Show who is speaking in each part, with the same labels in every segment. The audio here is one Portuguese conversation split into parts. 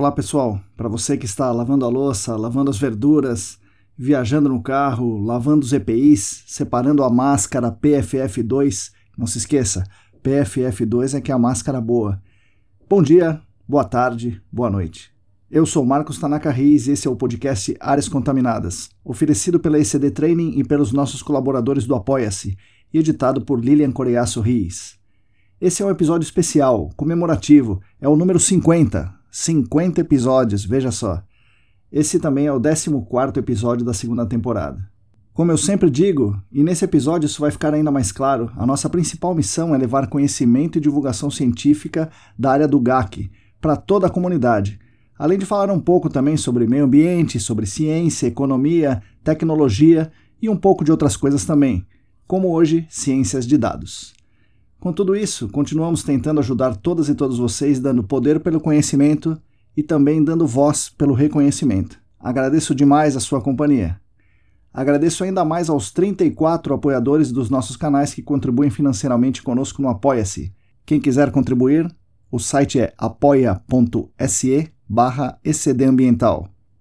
Speaker 1: Olá pessoal, para você que está lavando a louça, lavando as verduras, viajando no carro, lavando os EPIs, separando a máscara PFF2, não se esqueça, PFF2 é que é a máscara boa. Bom dia, boa tarde, boa noite. Eu sou Marcos Tanaka Riz e esse é o podcast Áreas Contaminadas, oferecido pela ECD Training e pelos nossos colaboradores do Apoia-se e editado por Lilian Coreaço Riz. Esse é um episódio especial, comemorativo, é o número 50, 50 episódios, veja só. Esse também é o 14 episódio da segunda temporada. Como eu sempre digo, e nesse episódio isso vai ficar ainda mais claro, a nossa principal missão é levar conhecimento e divulgação científica da área do GAC para toda a comunidade, além de falar um pouco também sobre meio ambiente, sobre ciência, economia, tecnologia e um pouco de outras coisas também, como hoje ciências de dados. Com tudo isso, continuamos tentando ajudar todas e todos vocês, dando poder pelo conhecimento e também dando voz pelo reconhecimento. Agradeço demais a sua companhia. Agradeço ainda mais aos 34 apoiadores dos nossos canais que contribuem financeiramente conosco no Apoia-se. Quem quiser contribuir, o site é apoia.se barra.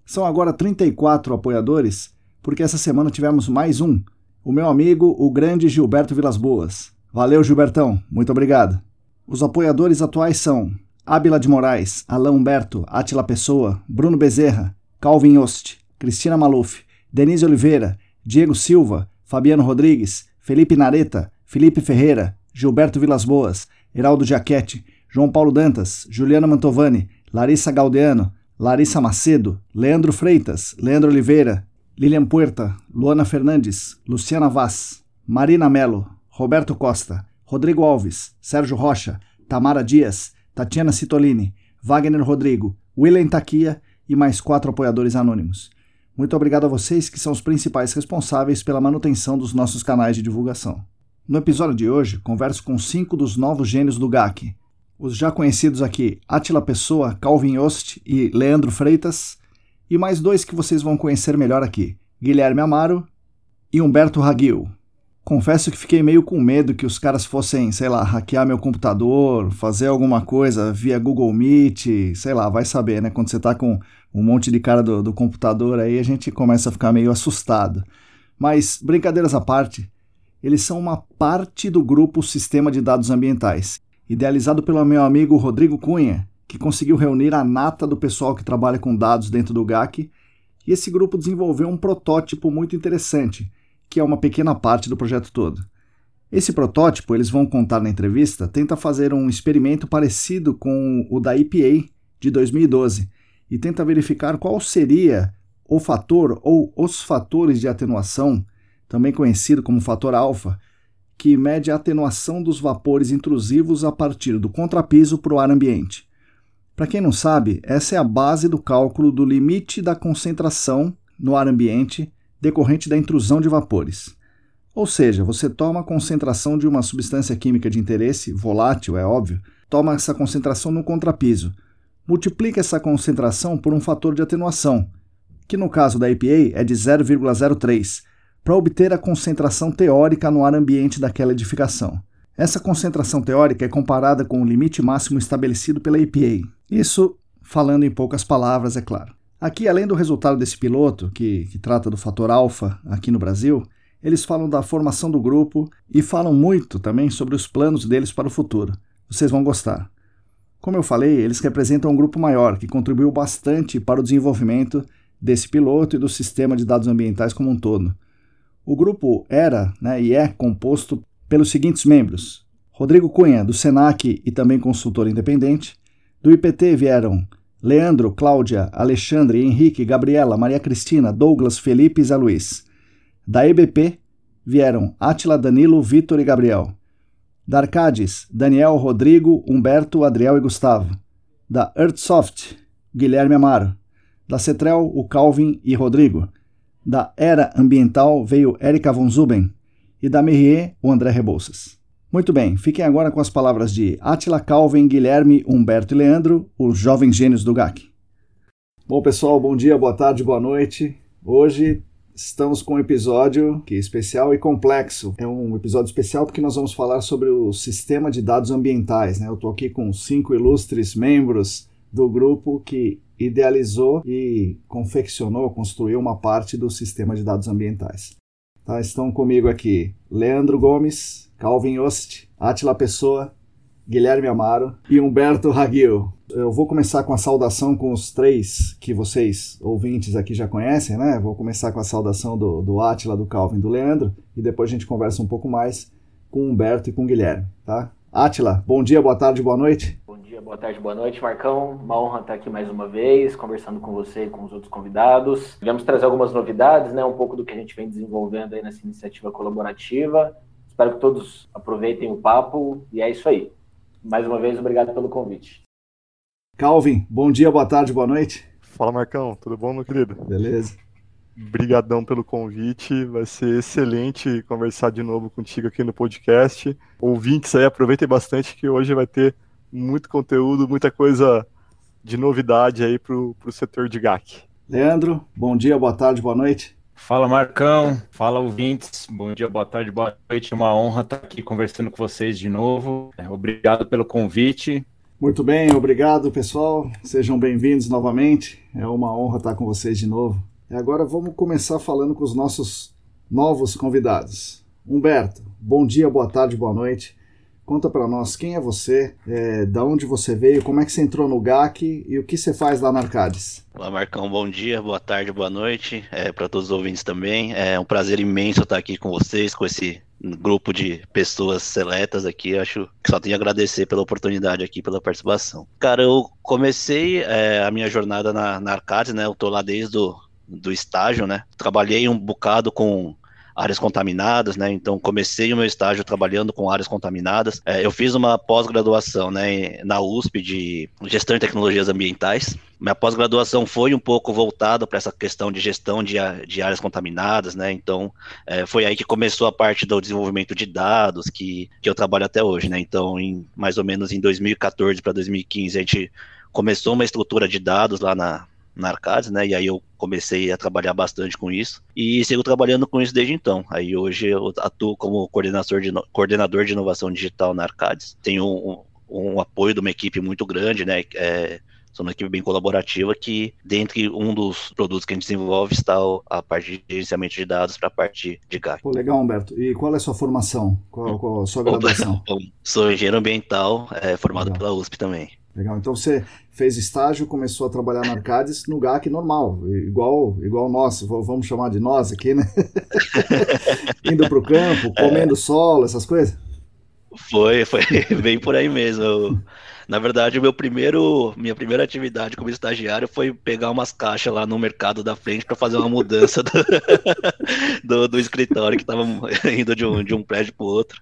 Speaker 1: São agora 34 apoiadores, porque essa semana tivemos mais um, o meu amigo, o grande Gilberto Vilas Boas. Valeu, Gilbertão. Muito obrigado. Os apoiadores atuais são Ábila de Moraes, Alain Humberto, Atila Pessoa, Bruno Bezerra, Calvin Yost, Cristina Maluf, Denise Oliveira, Diego Silva, Fabiano Rodrigues, Felipe Nareta, Felipe Ferreira, Gilberto Vilas Boas, Heraldo Jaquete, João Paulo Dantas, Juliana Mantovani, Larissa Galdeano, Larissa Macedo, Leandro Freitas, Leandro Oliveira, Lilian Puerta, Luana Fernandes, Luciana Vaz, Marina Melo, Roberto Costa, Rodrigo Alves, Sérgio Rocha, Tamara Dias, Tatiana Citolini, Wagner Rodrigo, William Taquia e mais quatro apoiadores anônimos. Muito obrigado a vocês que são os principais responsáveis pela manutenção dos nossos canais de divulgação. No episódio de hoje, converso com cinco dos novos gênios do GAC. Os já conhecidos aqui, Atila Pessoa, Calvin Yost e Leandro Freitas, e mais dois que vocês vão conhecer melhor aqui, Guilherme Amaro e Humberto Raguil. Confesso que fiquei meio com medo que os caras fossem, sei lá, hackear meu computador, fazer alguma coisa via Google Meet, sei lá, vai saber, né? Quando você tá com um monte de cara do, do computador aí, a gente começa a ficar meio assustado. Mas, brincadeiras à parte, eles são uma parte do grupo Sistema de Dados Ambientais, idealizado pelo meu amigo Rodrigo Cunha, que conseguiu reunir a nata do pessoal que trabalha com dados dentro do GAC, e esse grupo desenvolveu um protótipo muito interessante que é uma pequena parte do projeto todo. Esse protótipo, eles vão contar na entrevista, tenta fazer um experimento parecido com o da EPA de 2012 e tenta verificar qual seria o fator ou os fatores de atenuação, também conhecido como fator alfa, que mede a atenuação dos vapores intrusivos a partir do contrapiso para o ar ambiente. Para quem não sabe, essa é a base do cálculo do limite da concentração no ar ambiente decorrente da intrusão de vapores. Ou seja, você toma a concentração de uma substância química de interesse, volátil, é óbvio, toma essa concentração no contrapiso, multiplica essa concentração por um fator de atenuação, que no caso da EPA é de 0,03, para obter a concentração teórica no ar ambiente daquela edificação. Essa concentração teórica é comparada com o limite máximo estabelecido pela EPA. Isso falando em poucas palavras, é claro. Aqui, além do resultado desse piloto, que, que trata do fator alfa aqui no Brasil, eles falam da formação do grupo e falam muito também sobre os planos deles para o futuro. Vocês vão gostar. Como eu falei, eles representam um grupo maior que contribuiu bastante para o desenvolvimento desse piloto e do sistema de dados ambientais como um todo. O grupo era né, e é composto pelos seguintes membros: Rodrigo Cunha, do SENAC e também consultor independente. Do IPT vieram Leandro, Cláudia, Alexandre, Henrique, Gabriela, Maria Cristina, Douglas, Felipe e Zé Luiz. Da EBP vieram Atila, Danilo, Vitor e Gabriel. Da Arcades, Daniel, Rodrigo, Humberto, Adriel e Gustavo. Da Earthsoft, Guilherme Amaro. Da Cetrel, o Calvin e Rodrigo. Da Era Ambiental veio Erika von Zuben. E da Merrier, o André Rebouças. Muito bem, fiquem agora com as palavras de Atila, Calvin, Guilherme, Humberto e Leandro, os jovens gênios do GAC. Bom, pessoal, bom dia, boa tarde, boa noite. Hoje estamos com um episódio que é especial e complexo. É um episódio especial porque nós vamos falar sobre o sistema de dados ambientais. Né? Eu estou aqui com cinco ilustres membros do grupo que idealizou e confeccionou, construiu uma parte do sistema de dados ambientais. Tá? Estão comigo aqui Leandro Gomes, Calvin Ost, Atila Pessoa, Guilherme Amaro e Humberto Raguil. Eu vou começar com a saudação com os três que vocês, ouvintes aqui, já conhecem, né? Vou começar com a saudação do, do Atila, do Calvin do Leandro, e depois a gente conversa um pouco mais com o Humberto e com o Guilherme, tá? Atila, bom dia, boa tarde, boa noite.
Speaker 2: Bom dia, boa tarde, boa noite, Marcão. Uma honra estar aqui mais uma vez, conversando com você e com os outros convidados. Vamos trazer algumas novidades, né? Um pouco do que a gente vem desenvolvendo aí nessa iniciativa colaborativa. Espero que todos aproveitem o papo e é isso aí. Mais uma vez, obrigado pelo convite.
Speaker 1: Calvin, bom dia, boa tarde, boa noite.
Speaker 3: Fala, Marcão, tudo bom, meu querido?
Speaker 1: Beleza.
Speaker 3: Obrigadão pelo convite, vai ser excelente conversar de novo contigo aqui no podcast. Ouvintes aí, aproveitem bastante que hoje vai ter muito conteúdo, muita coisa de novidade aí pro, pro setor de GAC.
Speaker 1: Leandro, bom dia, boa tarde, boa noite.
Speaker 4: Fala Marcão, fala ouvintes, bom dia, boa tarde, boa noite, uma honra estar aqui conversando com vocês de novo. Obrigado pelo convite.
Speaker 1: Muito bem, obrigado pessoal, sejam bem-vindos novamente, é uma honra estar com vocês de novo. Agora vamos começar falando com os nossos novos convidados. Humberto, bom dia, boa tarde, boa noite. Conta para nós quem é você, é, da onde você veio, como é que você entrou no GAC e o que você faz lá na Arcades.
Speaker 5: Olá, Marcão, bom dia, boa tarde, boa noite, é, para todos os ouvintes também. É um prazer imenso estar aqui com vocês, com esse grupo de pessoas seletas aqui. Acho que só tenho a agradecer pela oportunidade aqui, pela participação. Cara, eu comecei é, a minha jornada na, na Arcades, né? Eu tô lá desde o do estágio, né? Trabalhei um bocado com áreas contaminadas, né? Então comecei o meu estágio trabalhando com áreas contaminadas. É, eu fiz uma pós-graduação, né, na USP de gestão de tecnologias ambientais. Minha pós-graduação foi um pouco voltada para essa questão de gestão de, de áreas contaminadas, né? Então é, foi aí que começou a parte do desenvolvimento de dados que, que eu trabalho até hoje, né? Então, em mais ou menos em 2014 para 2015 a gente começou uma estrutura de dados lá na, na Arcades, né? E aí eu comecei a trabalhar bastante com isso e sigo trabalhando com isso desde então. Aí hoje eu atuo como coordenador de, coordenador de inovação digital na Arcades. Tenho um, um apoio de uma equipe muito grande, né? É, sou uma equipe bem colaborativa que, dentre um dos produtos que a gente desenvolve, está a parte de gerenciamento de dados para a parte de GAC.
Speaker 1: Pô, legal, Humberto. E qual é a sua formação? Qual, qual a sua graduação?
Speaker 5: sou engenheiro ambiental, é, formado legal. pela USP também.
Speaker 1: Legal. Então você fez estágio, começou a trabalhar na Arcades no GAC normal, igual igual nós, vamos chamar de nós aqui, né? Indo para o campo, comendo é. solo, essas coisas.
Speaker 5: Foi, foi bem por aí mesmo. Na verdade, meu primeiro, minha primeira atividade como estagiário foi pegar umas caixas lá no mercado da frente para fazer uma mudança do, do, do escritório que estava indo de um, de um prédio para o outro.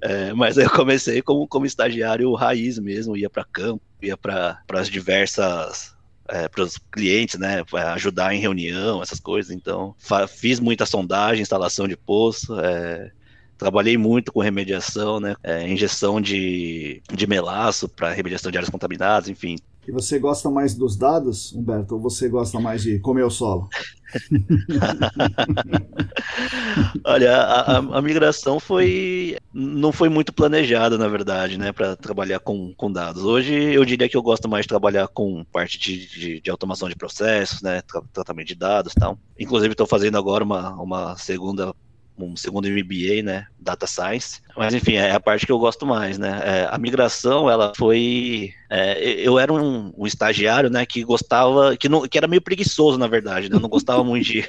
Speaker 5: É, mas eu comecei como, como estagiário raiz mesmo, ia para campo, ia para as diversas é, para os clientes, né, ajudar em reunião, essas coisas. Então, fiz muita sondagem, instalação de poço, é, Trabalhei muito com remediação, né? É, injeção de, de melaço para remediação de áreas contaminadas, enfim.
Speaker 1: E você gosta mais dos dados, Humberto, ou você gosta mais de comer o solo?
Speaker 5: Olha, a, a, migração foi não foi muito planejada, na verdade, né, para trabalhar com, com dados. Hoje eu diria que eu gosto mais de trabalhar com parte de, de, de automação de processos, né, tratamento de dados, tal. Inclusive estou fazendo agora uma, uma segunda um segundo MBA, né, Data Science. Mas enfim, é a parte que eu gosto mais, né? É, a migração, ela foi. É, eu era um, um, estagiário, né, que gostava, que, não, que era meio preguiçoso, na verdade, né? Eu não gostava muito de,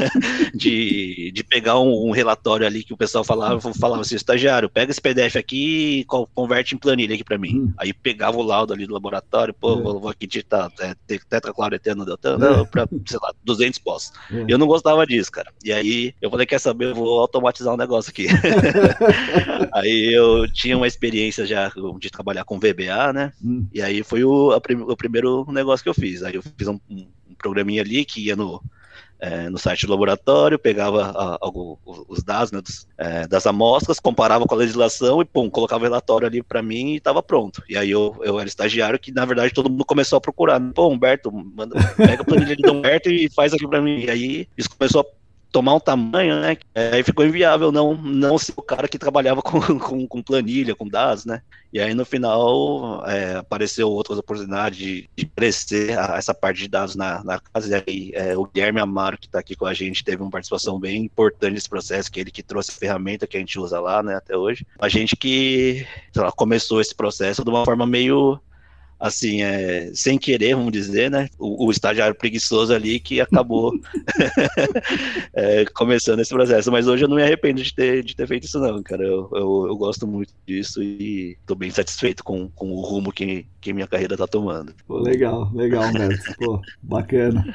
Speaker 5: de, de, pegar um, um, relatório ali que o pessoal falava, falava assim, estagiário, pega esse PDF aqui e converte em planilha aqui para mim. Hum. Aí pegava o laudo ali do laboratório, pô, é. vou, vou, aqui digitar é, tetracloroetano, é. para, sei lá, 200 pós. É. Eu não gostava disso, cara. E aí eu falei, quer saber, eu vou automatizar um negócio aqui. aí eu tinha uma experiência já de trabalhar com VBA, né? Hum. E aí foi o, o primeiro negócio que eu fiz. Aí eu fiz um, um programinha ali que ia no, é, no site do laboratório, pegava a, a, os dados né, dos, é, das amostras, comparava com a legislação e, pum, colocava o relatório ali para mim e estava pronto. E aí eu, eu era estagiário que, na verdade, todo mundo começou a procurar. Pô, Humberto, manda, pega a planilha do Humberto e faz aqui para mim. E aí isso começou a tomar um tamanho, né? Aí ficou inviável não, não ser o cara que trabalhava com, com, com planilha, com dados, né? E aí no final é, apareceu outras oportunidades de, crescer a, essa parte de dados na, na casa. E aí é, o Guilherme Amaro, que está aqui com a gente, teve uma participação bem importante nesse processo, que ele que trouxe a ferramenta que a gente usa lá, né, até hoje. A gente que lá, começou esse processo de uma forma meio assim, é, sem querer, vamos dizer, né? O, o estagiário preguiçoso ali que acabou é, começando esse processo. Mas hoje eu não me arrependo de ter, de ter feito isso, não, cara. Eu, eu, eu gosto muito disso e estou bem satisfeito com, com o rumo que, que minha carreira está tomando.
Speaker 1: Legal, legal, Neto. Pô, bacana.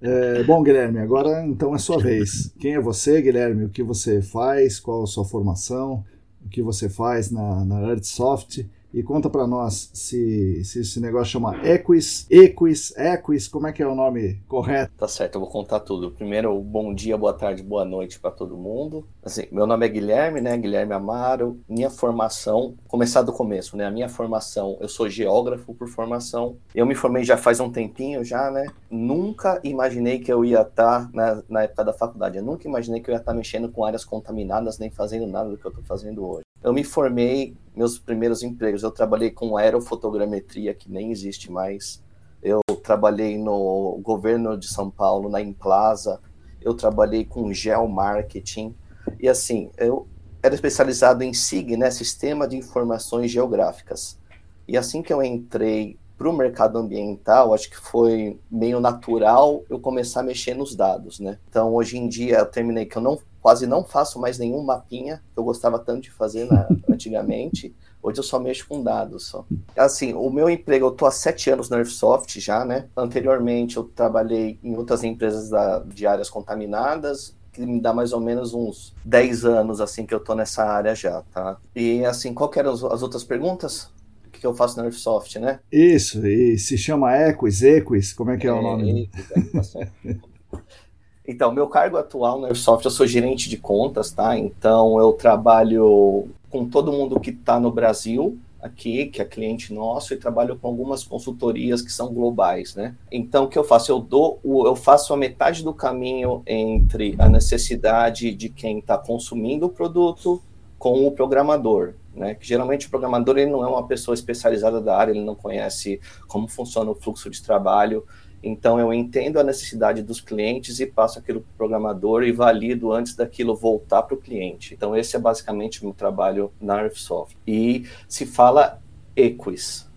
Speaker 1: É, bom, Guilherme, agora então é sua vez. Quem é você, Guilherme? O que você faz? Qual a sua formação? O que você faz na, na Earthsoft? E conta para nós se, se esse negócio chama Equis, Equis, Equis, como é que é o nome correto?
Speaker 6: Tá certo, eu vou contar tudo. Primeiro, bom dia, boa tarde, boa noite para todo mundo. Assim, meu nome é Guilherme, né? Guilherme Amaro. Minha formação, começar do começo, né? A minha formação, eu sou geógrafo por formação. Eu me formei já faz um tempinho já, né? Nunca imaginei que eu ia estar tá na, na época da faculdade. Eu nunca imaginei que eu ia estar tá mexendo com áreas contaminadas nem fazendo nada do que eu estou fazendo hoje. Eu me formei, meus primeiros empregos, eu trabalhei com aerofotogrametria, que nem existe mais. Eu trabalhei no governo de São Paulo, na Implaza. Eu trabalhei com geomarketing. E assim, eu era especializado em SIG, né, Sistema de Informações Geográficas. E assim que eu entrei para o mercado ambiental, acho que foi meio natural eu começar a mexer nos dados, né? Então, hoje em dia, eu terminei que eu não quase não faço mais nenhum mapinha que eu gostava tanto de fazer na, antigamente. Hoje eu só mexo com dados só. Assim, o meu emprego, eu tô há sete anos na Airsoft já, né? Anteriormente eu trabalhei em outras empresas da, de áreas contaminadas, que me dá mais ou menos uns 10 anos, assim, que eu tô nessa área já, tá? E, assim, qual eram as outras perguntas? que eu faço na Airsoft, né?
Speaker 1: Isso, e se chama Equis, Equis, como é que é, é o nome?
Speaker 6: É, Então, meu cargo atual na Airsoft, eu sou gerente de contas, tá? Então, eu trabalho com todo mundo que está no Brasil, aqui, que é cliente nosso, e trabalho com algumas consultorias que são globais, né? Então, o que eu faço? Eu dou, eu faço a metade do caminho entre a necessidade de quem está consumindo o produto com o programador, né? Que geralmente o programador ele não é uma pessoa especializada da área, ele não conhece como funciona o fluxo de trabalho, então eu entendo a necessidade dos clientes e passo aquilo para o programador e valido antes daquilo voltar para o cliente. Então esse é basicamente o meu trabalho na Airsoft. E se fala Equis,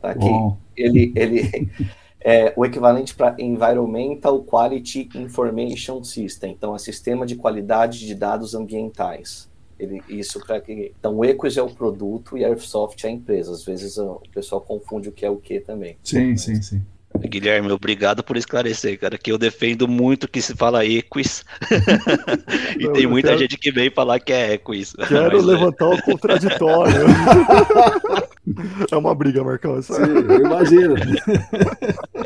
Speaker 6: tá aqui. Ele, ele é o equivalente para Environmental Quality Information System. Então é sistema de qualidade de dados ambientais. Ele, isso para que então o Equis é o produto e a Airsoft é a empresa. Às vezes o pessoal confunde o que é o que também.
Speaker 1: Sim, Mas, sim, sim.
Speaker 5: Guilherme, obrigado por esclarecer, cara, que eu defendo muito que se fala equis. e tem muita quero... gente que vem falar que é equis.
Speaker 3: Quero mas, é. levantar o contraditório. é uma briga, Marcão.
Speaker 1: Sim, eu imagino.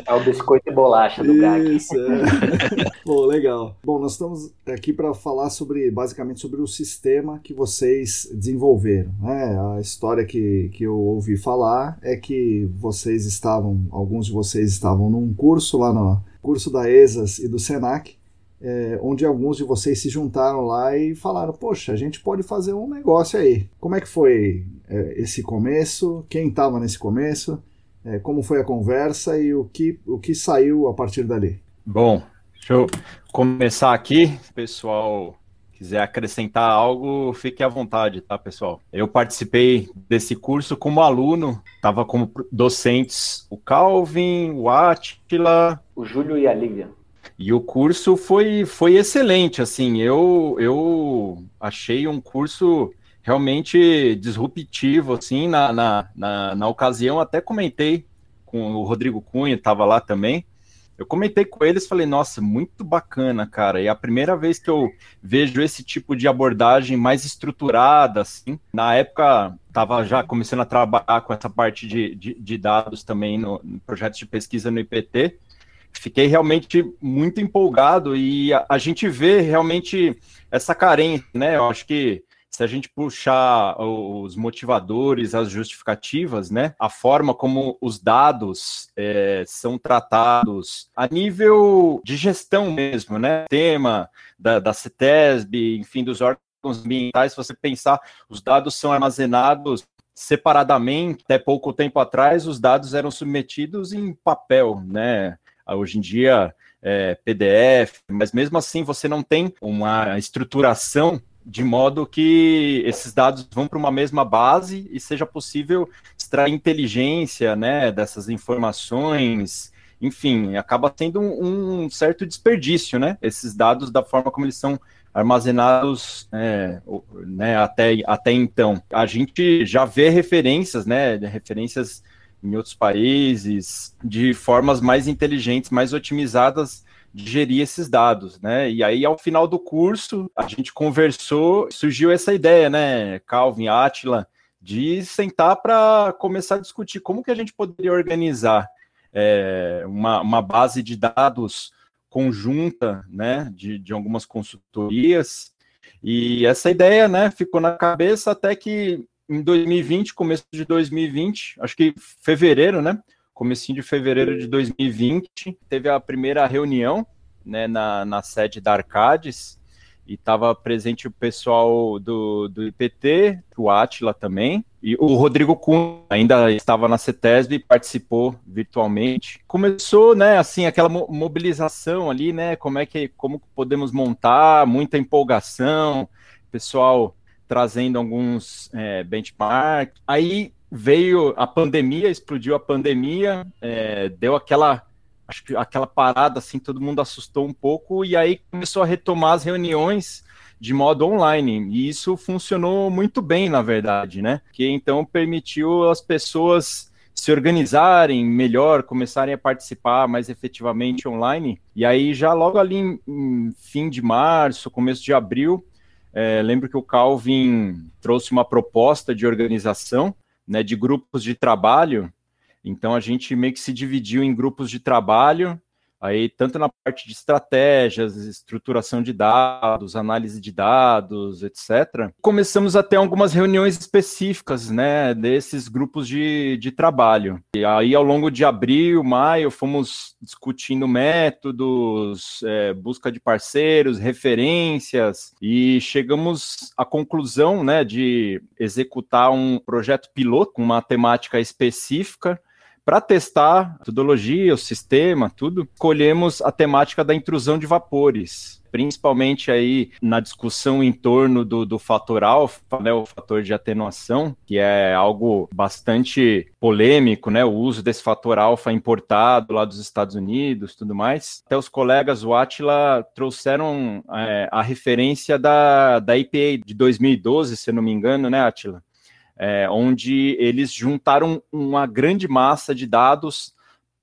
Speaker 2: É o biscoito e bolacha do GAC.
Speaker 1: Isso, é. Pô, legal. Bom, nós estamos aqui para falar sobre, basicamente, sobre o sistema que vocês desenvolveram. Né? A história que, que eu ouvi falar é que vocês estavam, alguns de vocês estavam num curso lá no curso da ESAS e do SENAC, é, onde alguns de vocês se juntaram lá e falaram: Poxa, a gente pode fazer um negócio aí. Como é que foi é, esse começo? Quem estava nesse começo? É, como foi a conversa e o que, o que saiu a partir dali?
Speaker 4: Bom, deixa eu começar aqui, pessoal quiser acrescentar algo, fique à vontade, tá, pessoal? Eu participei desse curso como aluno, estava como docentes o Calvin, o Atila,
Speaker 2: o Júlio e a Lívia.
Speaker 4: E o curso foi, foi excelente, assim, eu, eu achei um curso realmente disruptivo, assim, na, na, na, na ocasião até comentei com o Rodrigo Cunha, estava lá também, eu comentei com eles, falei, nossa, muito bacana, cara. E é a primeira vez que eu vejo esse tipo de abordagem mais estruturada, assim. Na época, estava já começando a trabalhar com essa parte de, de, de dados também no, no projetos de pesquisa no IPT. Fiquei realmente muito empolgado e a, a gente vê realmente essa carência, né? Eu acho que se a gente puxar os motivadores, as justificativas, né, a forma como os dados é, são tratados a nível de gestão mesmo, né, tema da, da CETESB, enfim, dos órgãos ambientais, se você pensar, os dados são armazenados separadamente. Até pouco tempo atrás, os dados eram submetidos em papel, né? Hoje em dia, é, PDF, mas mesmo assim você não tem uma estruturação de modo que esses dados vão para uma mesma base e seja possível extrair inteligência né, dessas informações. Enfim, acaba tendo um, um certo desperdício, né? Esses dados da forma como eles são armazenados é, né, até, até então. A gente já vê referências, né? Referências em outros países de formas mais inteligentes, mais otimizadas de gerir esses dados, né? E aí, ao final do curso, a gente conversou, surgiu essa ideia, né, Calvin, Atila, de sentar para começar a discutir como que a gente poderia organizar é, uma, uma base de dados conjunta, né, de, de algumas consultorias, e essa ideia, né, ficou na cabeça até que em 2020, começo de 2020, acho que fevereiro, né, comecinho de fevereiro de 2020, teve a primeira reunião né, na, na sede da Arcades, e estava presente o pessoal do, do IPT, o Atila também, e o Rodrigo Kuhn ainda estava na CETESB e participou virtualmente. Começou, né, assim, aquela mobilização ali, né, como é que, como podemos montar, muita empolgação, pessoal trazendo alguns é, benchmarks. Aí veio a pandemia, explodiu a pandemia, é, deu aquela acho que aquela parada assim, todo mundo assustou um pouco e aí começou a retomar as reuniões de modo online. E isso funcionou muito bem, na verdade, né? Que então permitiu as pessoas se organizarem melhor, começarem a participar mais efetivamente online. E aí já logo ali em, em fim de março, começo de abril, é, lembro que o Calvin trouxe uma proposta de organização né, de grupos de trabalho. Então a gente meio que se dividiu em grupos de trabalho, aí tanto na parte de estratégias, estruturação de dados, análise de dados, etc. Começamos a ter algumas reuniões específicas, né, desses grupos de, de trabalho. E aí ao longo de abril, maio, fomos discutindo métodos, é, busca de parceiros, referências e chegamos à conclusão, né, de executar um projeto piloto com uma temática específica para testar a metodologia, o sistema, tudo, escolhemos a temática da intrusão de vapores, principalmente aí na discussão em torno do, do fator alfa, né, o fator de atenuação, que é algo bastante polêmico, né, o uso desse fator alfa importado lá dos Estados Unidos, tudo mais. Até os colegas, o Atila, trouxeram é, a referência da, da IPA de 2012, se não me engano, né, Atila? É, onde eles juntaram uma grande massa de dados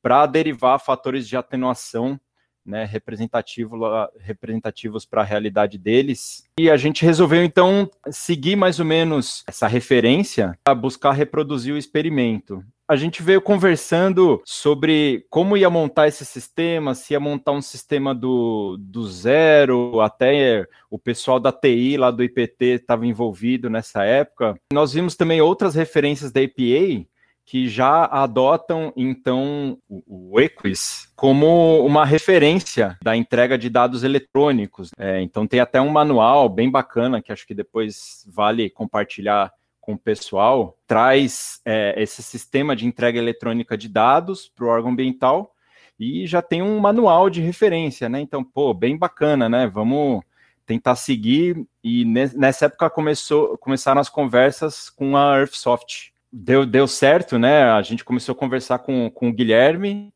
Speaker 4: para derivar fatores de atenuação né, representativo, representativos para a realidade deles. E a gente resolveu, então, seguir mais ou menos essa referência para buscar reproduzir o experimento a gente veio conversando sobre como ia montar esse sistema, se ia montar um sistema do, do zero, até o pessoal da TI lá do IPT estava envolvido nessa época. Nós vimos também outras referências da APA que já adotam então o, Equis como uma referência da entrega de dados eletrônicos. É, então tem até um manual bem bacana que acho que depois vale compartilhar com o pessoal, traz é, esse sistema de entrega eletrônica de dados para o órgão ambiental e já tem um manual de referência, né? Então, pô, bem bacana, né? Vamos tentar seguir. E nessa época começou, começaram as conversas com a Earthsoft. Deu, deu certo, né? A gente começou a conversar com, com o Guilherme,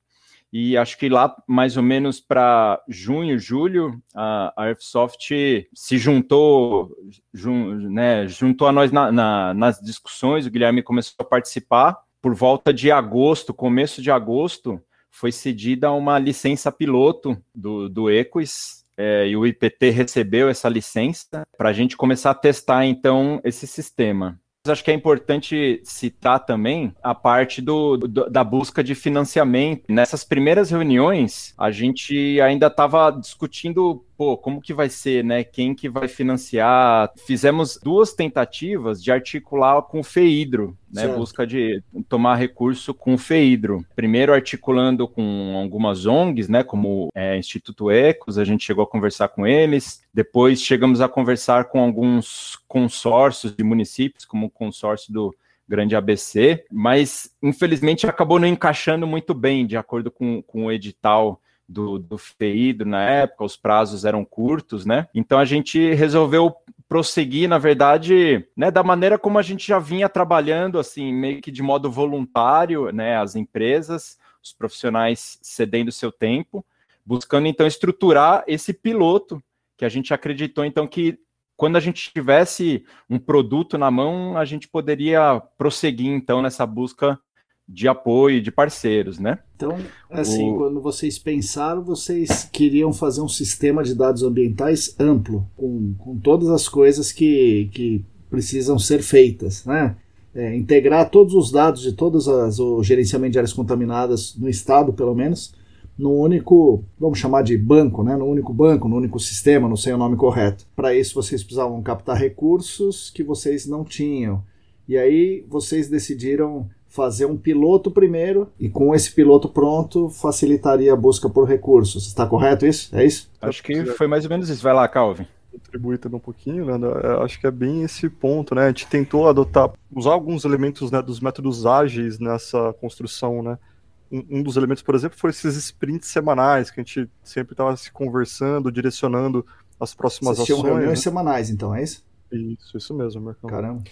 Speaker 4: e acho que lá, mais ou menos para junho, julho, a, Airsoft se juntou, jun, né, juntou a nós na, na, nas discussões. O Guilherme começou a participar. Por volta de agosto, começo de agosto, foi cedida uma licença piloto do, do Equis, é, e o IPT recebeu essa licença para a gente começar a testar então esse sistema acho que é importante citar também a parte do, do, da busca de financiamento. Nessas primeiras reuniões, a gente ainda estava discutindo pô, como que vai ser, né? Quem que vai financiar? Fizemos duas tentativas de articular com o FEIDRO, né? Certo. Busca de tomar recurso com o FEIDRO. Primeiro articulando com algumas ONGs, né? Como é, Instituto Ecos, a gente chegou a conversar com eles. Depois chegamos a conversar com alguns consórcios de municípios, como o consórcio do grande ABC, mas infelizmente acabou não encaixando muito bem, de acordo com, com o edital do, do na época, os prazos eram curtos, né? Então a gente resolveu prosseguir, na verdade, né, da maneira como a gente já vinha trabalhando, assim, meio que de modo voluntário, né, as empresas, os profissionais cedendo seu tempo, buscando então estruturar esse piloto que a gente acreditou então que quando a gente tivesse um produto na mão, a gente poderia prosseguir então nessa busca de apoio de parceiros, né?
Speaker 1: Então, assim, o... quando vocês pensaram, vocês queriam fazer um sistema de dados ambientais amplo, com, com todas as coisas que, que precisam ser feitas, né? É, integrar todos os dados de todas as o gerenciamento de áreas contaminadas no estado, pelo menos, no único, vamos chamar de banco, né? No único banco, no único sistema, não sei o nome correto. Para isso vocês precisavam captar recursos que vocês não tinham. E aí vocês decidiram fazer um piloto primeiro e com esse piloto pronto facilitaria a busca por recursos. Está correto isso? É isso?
Speaker 4: Acho que foi mais ou menos isso. Vai lá, Calvin.
Speaker 3: Contribuir também um pouquinho, né? Acho que é bem esse ponto, né? A gente tentou adotar, usar alguns elementos né, dos métodos ágeis nessa construção, né? Um, um dos elementos, por exemplo, foi esses sprints semanais que a gente sempre estava se conversando, direcionando as próximas Vocês ações.
Speaker 1: reuniões né? semanais, então, é isso?
Speaker 3: Isso, isso mesmo, Marcão.
Speaker 1: Caramba.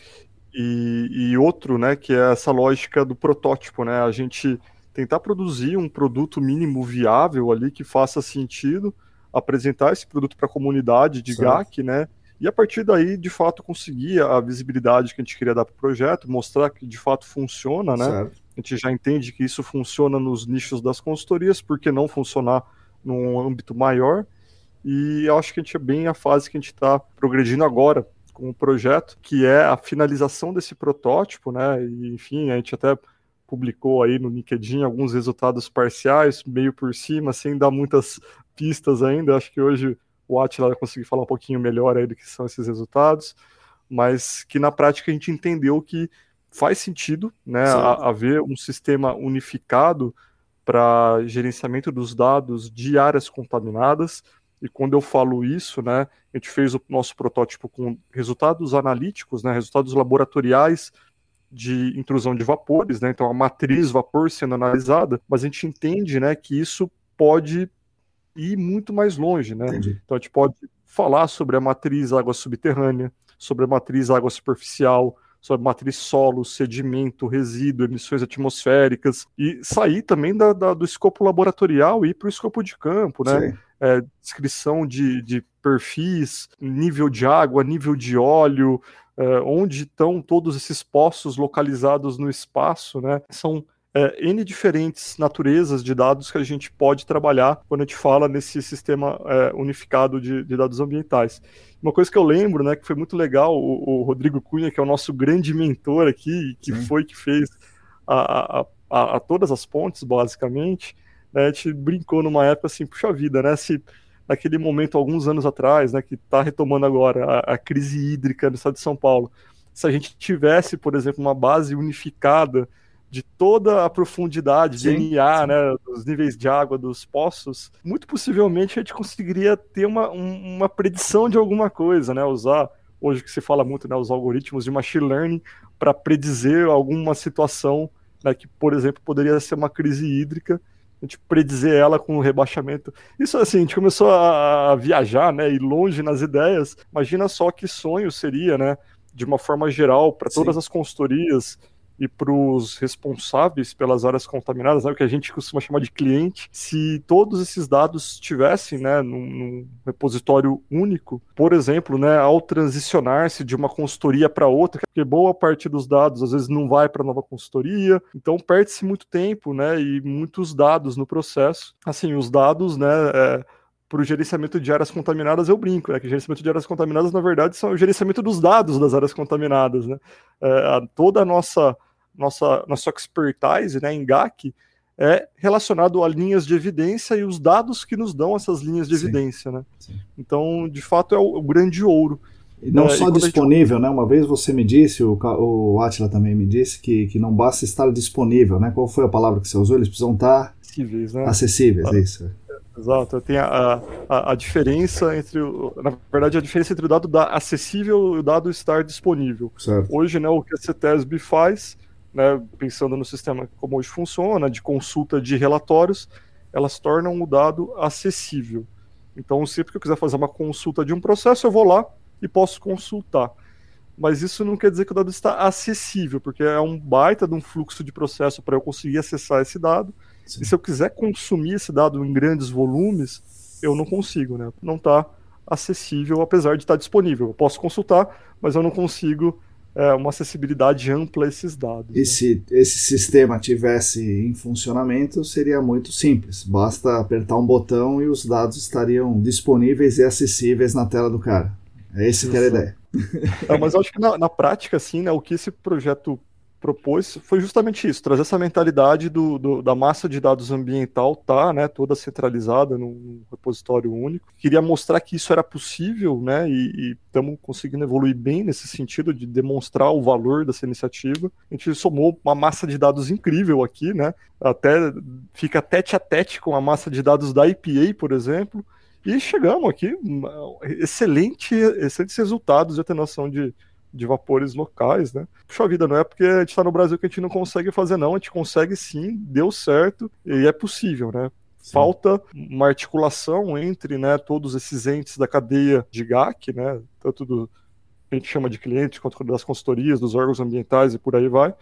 Speaker 3: E, e outro, né, que é essa lógica do protótipo, né? A gente tentar produzir um produto mínimo viável ali que faça sentido, apresentar esse produto para a comunidade de certo. GAC, né? E a partir daí, de fato, conseguir a visibilidade que a gente queria dar para o projeto, mostrar que de fato funciona, né? Certo. A gente já entende que isso funciona nos nichos das consultorias, por que não funcionar num âmbito maior? E acho que a gente é bem a fase que a gente está progredindo agora, com o projeto, que é a finalização desse protótipo, né? E, enfim, a gente até publicou aí no LinkedIn alguns resultados parciais, meio por cima, sem dar muitas pistas ainda. Acho que hoje o Atila vai conseguir falar um pouquinho melhor aí do que são esses resultados, mas que na prática a gente entendeu que faz sentido, né, haver um sistema unificado para gerenciamento dos dados de áreas contaminadas, e quando eu falo isso, né, a gente fez o nosso protótipo com resultados analíticos, né, resultados laboratoriais de intrusão de vapores, né, então a matriz vapor sendo analisada, mas a gente entende, né, que isso pode ir muito mais longe, né? Entendi. Então a gente pode falar sobre a matriz água subterrânea, sobre a matriz água superficial, sobre matriz solo, sedimento, resíduo, emissões atmosféricas, e sair também da, da do escopo laboratorial e ir para o escopo de campo, né? É, descrição de, de perfis, nível de água, nível de óleo, é, onde estão todos esses poços localizados no espaço, né? São é, N diferentes naturezas de dados que a gente pode trabalhar quando a gente fala nesse sistema é, unificado de, de, dados ambientais. Uma coisa que eu lembro, né, que foi muito legal, o, o Rodrigo Cunha, que é o nosso grande mentor aqui, que Sim. foi que fez a, a, a, a, todas as pontes, basicamente, né, a gente brincou numa época assim, puxa vida, né, se naquele momento, alguns anos atrás, né, que está retomando agora a, a crise hídrica no estado de São Paulo, se a gente tivesse, por exemplo, uma base unificada de toda a profundidade, sim, DNA, sim. né, dos níveis de água dos poços, muito possivelmente a gente conseguiria ter uma, um, uma predição de alguma coisa, né, usar hoje que se fala muito, né, os algoritmos de machine learning para predizer alguma situação, né, que por exemplo poderia ser uma crise hídrica a gente predizer ela com o rebaixamento. Isso assim, a gente começou a, viajar, né, e longe nas ideias. Imagina só que sonho seria, né, de uma forma geral, para todas as consultorias e para os responsáveis pelas áreas contaminadas, né, o que a gente costuma chamar de cliente, se todos esses dados estivessem né, num, num, repositório único, por exemplo, né, ao transicionar-se de uma consultoria para outra, porque boa parte dos dados às vezes não vai para a nova consultoria, então perde-se muito tempo né, e muitos dados no processo. Assim, os dados, né, é, para o gerenciamento de áreas contaminadas, eu brinco, né? Que gerenciamento de áreas contaminadas, na verdade, são o gerenciamento dos dados das áreas contaminadas, né? É, toda a nossa nossa, nossa expertise né, em GAC é relacionado a linhas de evidência e os dados que nos dão essas linhas de Sim. evidência. Né? Sim. Então, de fato, é o, o grande ouro.
Speaker 1: E não é, só e disponível, gente... né? Uma vez você me disse, o, o Atila também me disse, que, que não basta estar disponível, né? Qual foi a palavra que você usou? Eles precisam estar acessíveis, né? Acessíveis, ah, isso.
Speaker 3: Exato, tem a, a, a, diferença entre, na verdade, a diferença entre o dado da acessível e o dado estar disponível. Certo. Hoje, né, o que a CETESB faz né, pensando no sistema como hoje funciona, de consulta de relatórios, elas tornam o dado acessível. Então, sempre que eu quiser fazer uma consulta de um processo, eu vou lá e posso consultar. Mas isso não quer dizer que o dado está acessível, porque é um baita de um fluxo de processo para eu conseguir acessar esse dado. Sim. E se eu quiser consumir esse dado em grandes volumes, eu não consigo, né? Não está acessível, apesar de estar disponível. Eu posso consultar, mas eu não consigo é, uma acessibilidade ampla a esses dados.
Speaker 1: E né? se esse sistema tivesse em funcionamento, seria muito simples. Basta apertar um botão e os dados estariam disponíveis e acessíveis na tela do cara. É esse que era a ideia.
Speaker 3: É, mas eu acho que na, na prática, assim, né, o que esse projeto propôs foi justamente isso, trazer essa mentalidade do, do, da massa de dados ambiental tá, né, toda centralizada num, repositório único. Queria mostrar que isso era possível, né, e estamos conseguindo evoluir bem nesse sentido de demonstrar o valor dessa iniciativa. A gente somou uma massa de dados incrível aqui, né, até fica tete a tete com a massa de dados da IPA, por exemplo, e chegamos aqui, excelente, excelentes resultados de atenuação de, de vapores locais, né? Puxa vida, não é porque a gente está no Brasil que a gente não consegue fazer, não. A gente consegue sim, deu certo e é possível, né? Sim. Falta uma articulação entre né, todos esses entes da cadeia de GAC, né? Tanto do que a gente chama de clientes, quanto das consultorias, dos órgãos ambientais e por aí vai.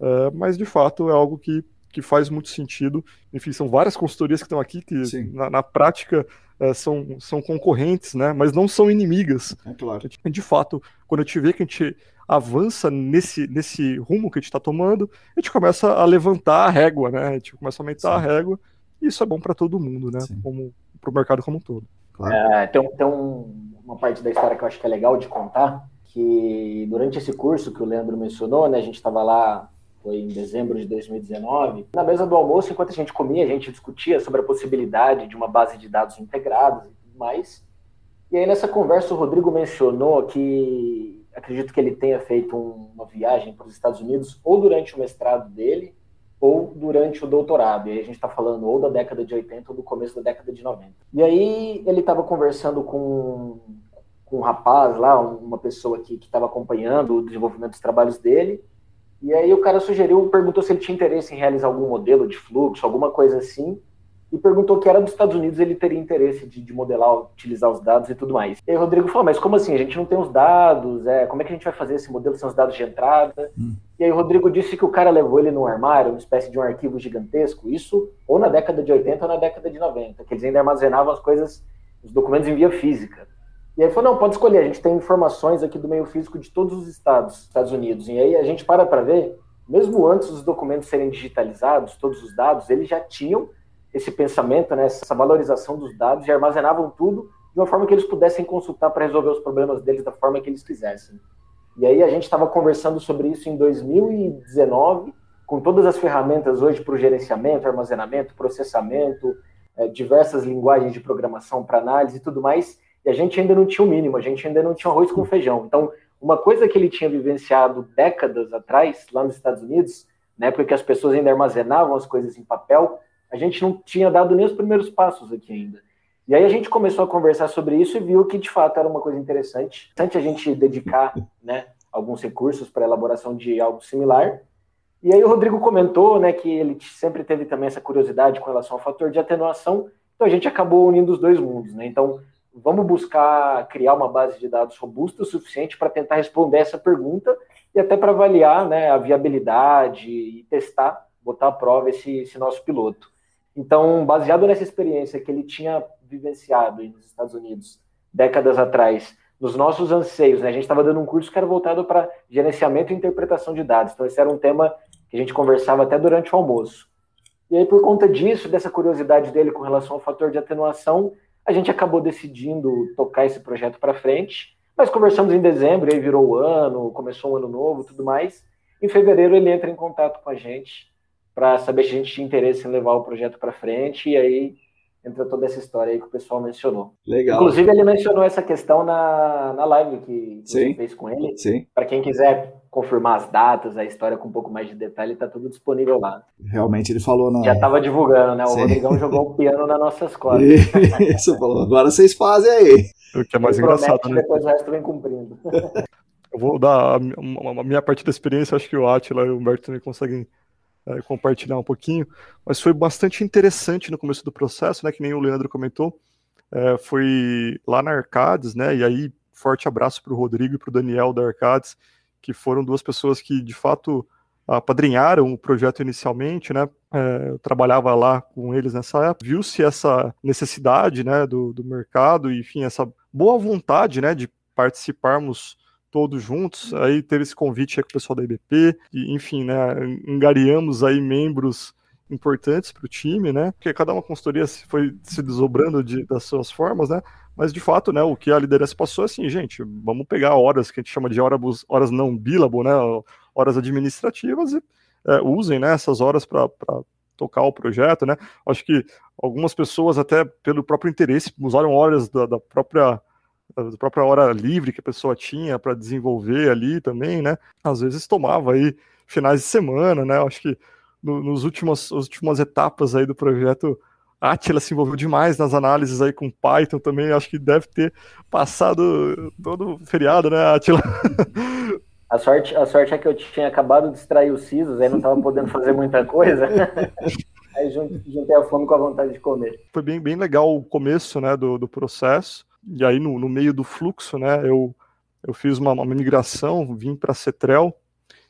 Speaker 3: É, mas de fato é algo que, que faz muito sentido. Enfim, são várias consultorias que estão aqui que na, na prática é, são, são concorrentes, né? Mas não são inimigas.
Speaker 1: É claro.
Speaker 3: De fato, quando a gente vê que a gente avança nesse, nesse rumo que a gente está tomando, a gente começa a levantar a régua, né? A gente começa a aumentar Sim. a régua. E isso é bom para todo mundo, né? Como para o mercado como um todo.
Speaker 2: Claro. É, tem, tem um, uma parte da história que eu acho que é legal de contar, que durante esse curso que o Leandro mencionou, né? A gente estava lá foi em dezembro de 2019. Na mesa do almoço, enquanto a gente comia, a gente discutia sobre a possibilidade de uma base de dados integrada e tudo mais. E aí, nessa conversa, o Rodrigo mencionou que acredito que ele tenha feito uma viagem para os Estados Unidos ou durante o mestrado dele ou durante o doutorado. E aí a gente está falando ou da década de 80 ou do começo da década de 90. E aí ele estava conversando com, com um rapaz lá, uma pessoa que estava acompanhando o desenvolvimento dos trabalhos dele, e aí o cara sugeriu, perguntou se ele tinha interesse em realizar algum modelo de fluxo, alguma coisa assim, e perguntou que era dos Estados Unidos, ele teria interesse de, de, modelar, utilizar os dados e tudo mais. E aí o Rodrigo falou, mas como assim? A gente não tem os dados, é, como é que a gente vai fazer esse modelo sem os dados de entrada? Hum. E aí o Rodrigo disse que o cara levou ele num armário, uma espécie de um arquivo gigantesco, isso ou na década de 80 ou na década de 90, que eles ainda armazenavam as coisas, os documentos em via física. E aí falou, não, pode escolher, a gente tem informações aqui do meio físico de todos os estados, Estados Unidos. E aí a gente para para ver, mesmo antes dos documentos serem digitalizados, todos os dados, eles já tinham esse pensamento, né, essa valorização dos dados e armazenavam tudo de uma forma que eles pudessem consultar para resolver os problemas deles da forma que eles quisessem. E aí a gente estava conversando sobre isso em 2019, com todas as ferramentas hoje para o gerenciamento, armazenamento, processamento, é, diversas linguagens de programação para análise e tudo mais, e a gente ainda não tinha o mínimo, a gente ainda não tinha arroz com feijão. Então, uma coisa que ele tinha vivenciado décadas atrás, lá nos Estados Unidos, na época que as pessoas ainda armazenavam as coisas em papel, a gente não tinha dado nem os primeiros passos aqui ainda. E aí a gente começou a conversar sobre isso e viu que de fato era uma coisa interessante. Interessante a gente dedicar né, alguns recursos para a elaboração de algo similar. E aí o Rodrigo comentou, né, que ele sempre teve também essa curiosidade com relação ao fator de atenuação, então a gente acabou unindo os dois mundos, né? Então, vamos buscar criar uma base de dados robusta o suficiente para tentar responder essa pergunta e até para avaliar, né, a viabilidade e testar, botar à prova esse, esse nosso piloto. Então, baseado nessa experiência que ele tinha vivenciado nos Estados Unidos décadas atrás, nos nossos anseios, né? A gente estava dando um curso que era voltado para gerenciamento e interpretação de dados. Então, esse era um tema que a gente conversava até durante o almoço. E aí, por conta disso, dessa curiosidade dele com relação ao fator de atenuação, a gente acabou decidindo tocar esse projeto para frente. Nós conversamos em dezembro, aí virou o ano, começou um ano novo, tudo mais. Em fevereiro ele entra em contato com a gente para saber se a gente tinha interesse em levar o projeto para frente e aí entra toda essa história aí que o pessoal mencionou.
Speaker 1: Legal.
Speaker 2: Inclusive, ele mencionou essa questão na, na live que
Speaker 1: Sim.
Speaker 2: você fez com ele.
Speaker 1: Sim,
Speaker 2: Para quem quiser confirmar as datas, a história com um pouco mais de detalhe, tá tudo disponível lá.
Speaker 1: realmente ele falou na.
Speaker 2: Já estava divulgando, né? O
Speaker 1: Sim.
Speaker 2: Rodrigão jogou o piano nas nossas costas.
Speaker 1: Isso, falou. Agora vocês fazem aí.
Speaker 3: O que é mais
Speaker 2: Ele
Speaker 3: engraçado,
Speaker 2: promete,
Speaker 3: né?
Speaker 2: Depois o resto vem cumprindo.
Speaker 3: Eu vou dar a, mi- uma- a minha parte da experiência, acho que o Atila e o Humberto também conseguem é, compartilhar um pouquinho, mas foi bastante interessante no começo do processo, né, que nem o Leandro comentou, é, foi lá na Arcades, né, e aí forte abraço para o Rodrigo e para o Daniel da Arcades, que foram duas pessoas que de fato apadrinharam o projeto inicialmente, né, é, eu trabalhava lá com eles nessa época, viu-se essa necessidade, né, do, do mercado, e, enfim, essa boa vontade, né, de participarmos todos juntos, aí teve esse convite aí com o pessoal da IBP, e, enfim, né, engariamos aí membros importantes para o time, né, porque cada uma consultoria se- foi se desdobrando de, das suas formas, né, mas de fato, né, o que a liderança passou é assim, gente, vamos pegar horas que a gente chama de horas, horas não billable, né, horas administrativas e é, usem, né, essas horas para tocar o projeto, né, acho que algumas pessoas até pelo próprio interesse usaram horas da, da própria da própria hora livre que a pessoa tinha para desenvolver ali também, né? Às vezes tomava aí finais de semana, né? Eu acho que no, nos últimos, as últimas etapas aí do projeto, a Atila se envolveu demais nas análises aí com Python também, acho que deve ter passado todo o feriado, né, Atila?
Speaker 2: A sorte, a sorte é que eu tinha acabado de extrair os sisos, aí não estava podendo fazer muita coisa. aí jun- juntei a fome com a vontade de comer.
Speaker 3: Foi bem, bem legal o começo, né, do, do processo, e aí no, no meio do fluxo, né, eu, eu fiz uma, uma migração, vim para Cetrel,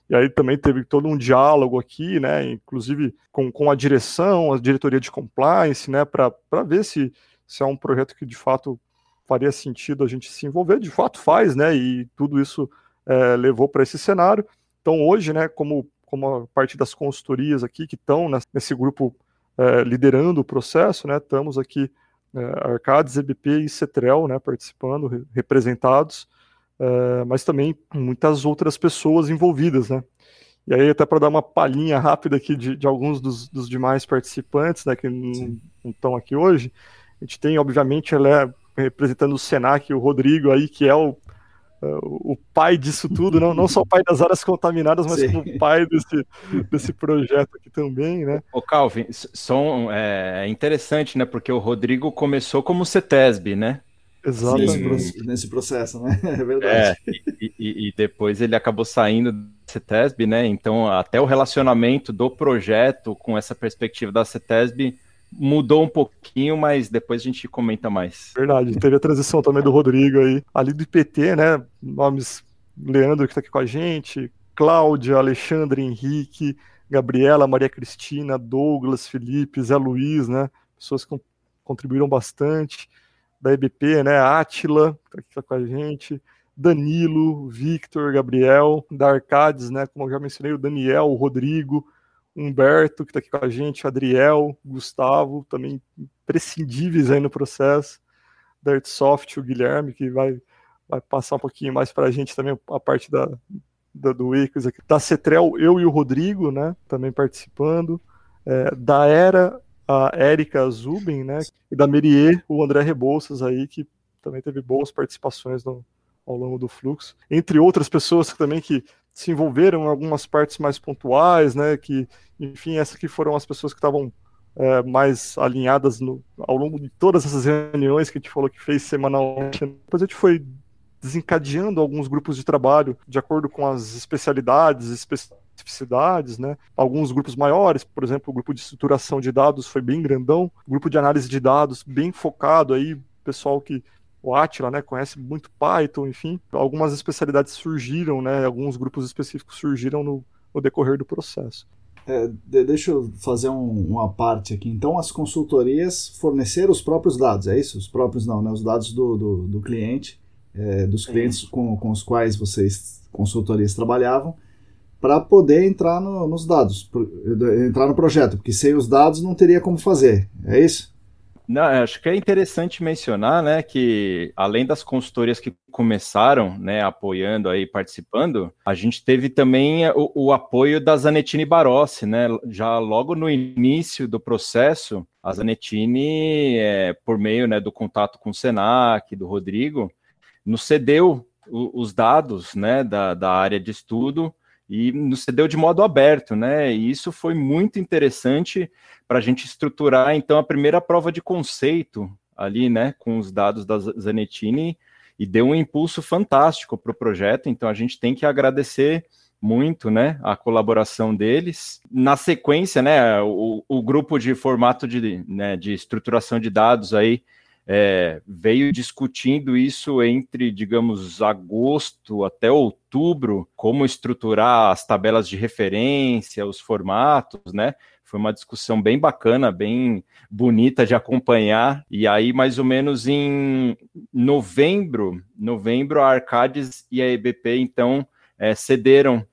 Speaker 3: e aí também teve todo um diálogo aqui, né, inclusive com, com a direção, a diretoria de compliance, né, para ver se, se é um projeto que de fato faria sentido a gente se envolver, de fato faz, né, e tudo isso é, levou para esse cenário. Então hoje, né, como, como a parte das consultorias aqui que estão nesse grupo é, liderando o processo, né, estamos aqui Arcades, EBP e Cetrel, né, participando, re representados, é, mas também muitas outras pessoas envolvidas, né. E aí, até para dar uma palhinha rápida aqui de, de alguns dos, dos, demais participantes, né, que não, não estão aqui hoje, a gente tem, obviamente, ela é representando o Senac, o Rodrigo aí, que é o, o pai disso tudo, não, não só o pai das áreas contaminadas, mas Sim. como o pai desse, desse projeto aqui também, né?
Speaker 4: O Calvin, são, é interessante, né? Porque o Rodrigo começou como CETESB, né?
Speaker 3: Exatamente.
Speaker 1: Nesse, nesse processo, né? É verdade.
Speaker 4: É, e, e, e, depois ele acabou saindo do CETESB, né? Então, até o relacionamento do projeto com essa perspectiva da CETESB mudou um pouquinho, mas depois a gente comenta mais.
Speaker 3: Verdade, teve a transição também do Rodrigo aí, ali do IPT, né? Nomes Leandro que está aqui com a gente, Cláudia, Alexandre, Henrique, Gabriela, Maria Cristina, Douglas, Felipe, Zé Luiz, né? Pessoas que contribuíram bastante. Da EBP, né? Átila, que está com a gente. Danilo, Victor, Gabriel, da Arcades, né? Como eu já mencionei, o Daniel, o Rodrigo, Humberto, que está aqui com a gente, Adriel, Gustavo, também imprescindíveis aí no processo, da Airsoft, o Guilherme, que vai, vai passar um pouquinho mais para a gente também a parte da, da do Ecos aqui. Da Cetrel, eu e o Rodrigo, né, também participando. É, da Era, a Érica Zubin, né, e da Merier, o André Rebouças aí, que também teve boas participações no, ao longo do fluxo. Entre outras pessoas também que se envolveram em algumas partes mais pontuais, né, que, enfim, essas que foram as pessoas que estavam é, mais alinhadas no, ao longo de todas essas reuniões que a gente falou que fez semanalmente. Depois a gente foi desencadeando alguns grupos de trabalho de acordo com as especialidades, espe especificidades, né? Alguns grupos maiores, por exemplo, o grupo de estruturação de dados foi bem grandão, grupo de análise de dados bem focado aí, pessoal que o Atila, né, conhece muito Python, enfim, algumas especialidades surgiram, né, alguns grupos específicos surgiram no, no decorrer do processo.
Speaker 1: É, deixa eu fazer um, uma parte aqui. Então, as consultorias forneceram os próprios dados, é isso? Os próprios não, né? Os dados do, do, do cliente, é, dos clientes com, com os quais vocês, consultorias, trabalhavam, para poder entrar no, nos dados, entrar no projeto, porque sem os dados não teria como fazer, é isso?
Speaker 4: Não, acho que é interessante mencionar, né, que além das consultorias que começaram, né, apoiando aí, participando, a gente teve também o, o apoio da Zanettini Barossi, né, já logo no início do processo, a Zanettini, é, por meio, né, do contato com o Senac, do Rodrigo, nos cedeu os dados, né, da, da área de estudo e nos cedeu de modo aberto, né? E isso foi muito interessante para a gente estruturar, então, a primeira prova de conceito ali, né, com os dados da Zanettini, e deu um impulso fantástico para o projeto. Então, a gente tem que agradecer muito, né, a colaboração deles. Na sequência, né, o, o grupo de formato de, né, de estruturação de dados aí é, veio discutindo isso entre, digamos, agosto até outubro, como estruturar as tabelas de referência, os formatos, né? Foi uma discussão bem bacana, bem bonita de acompanhar. E aí, mais ou menos em novembro, novembro, a Arcades e a EBP, então, é, cederam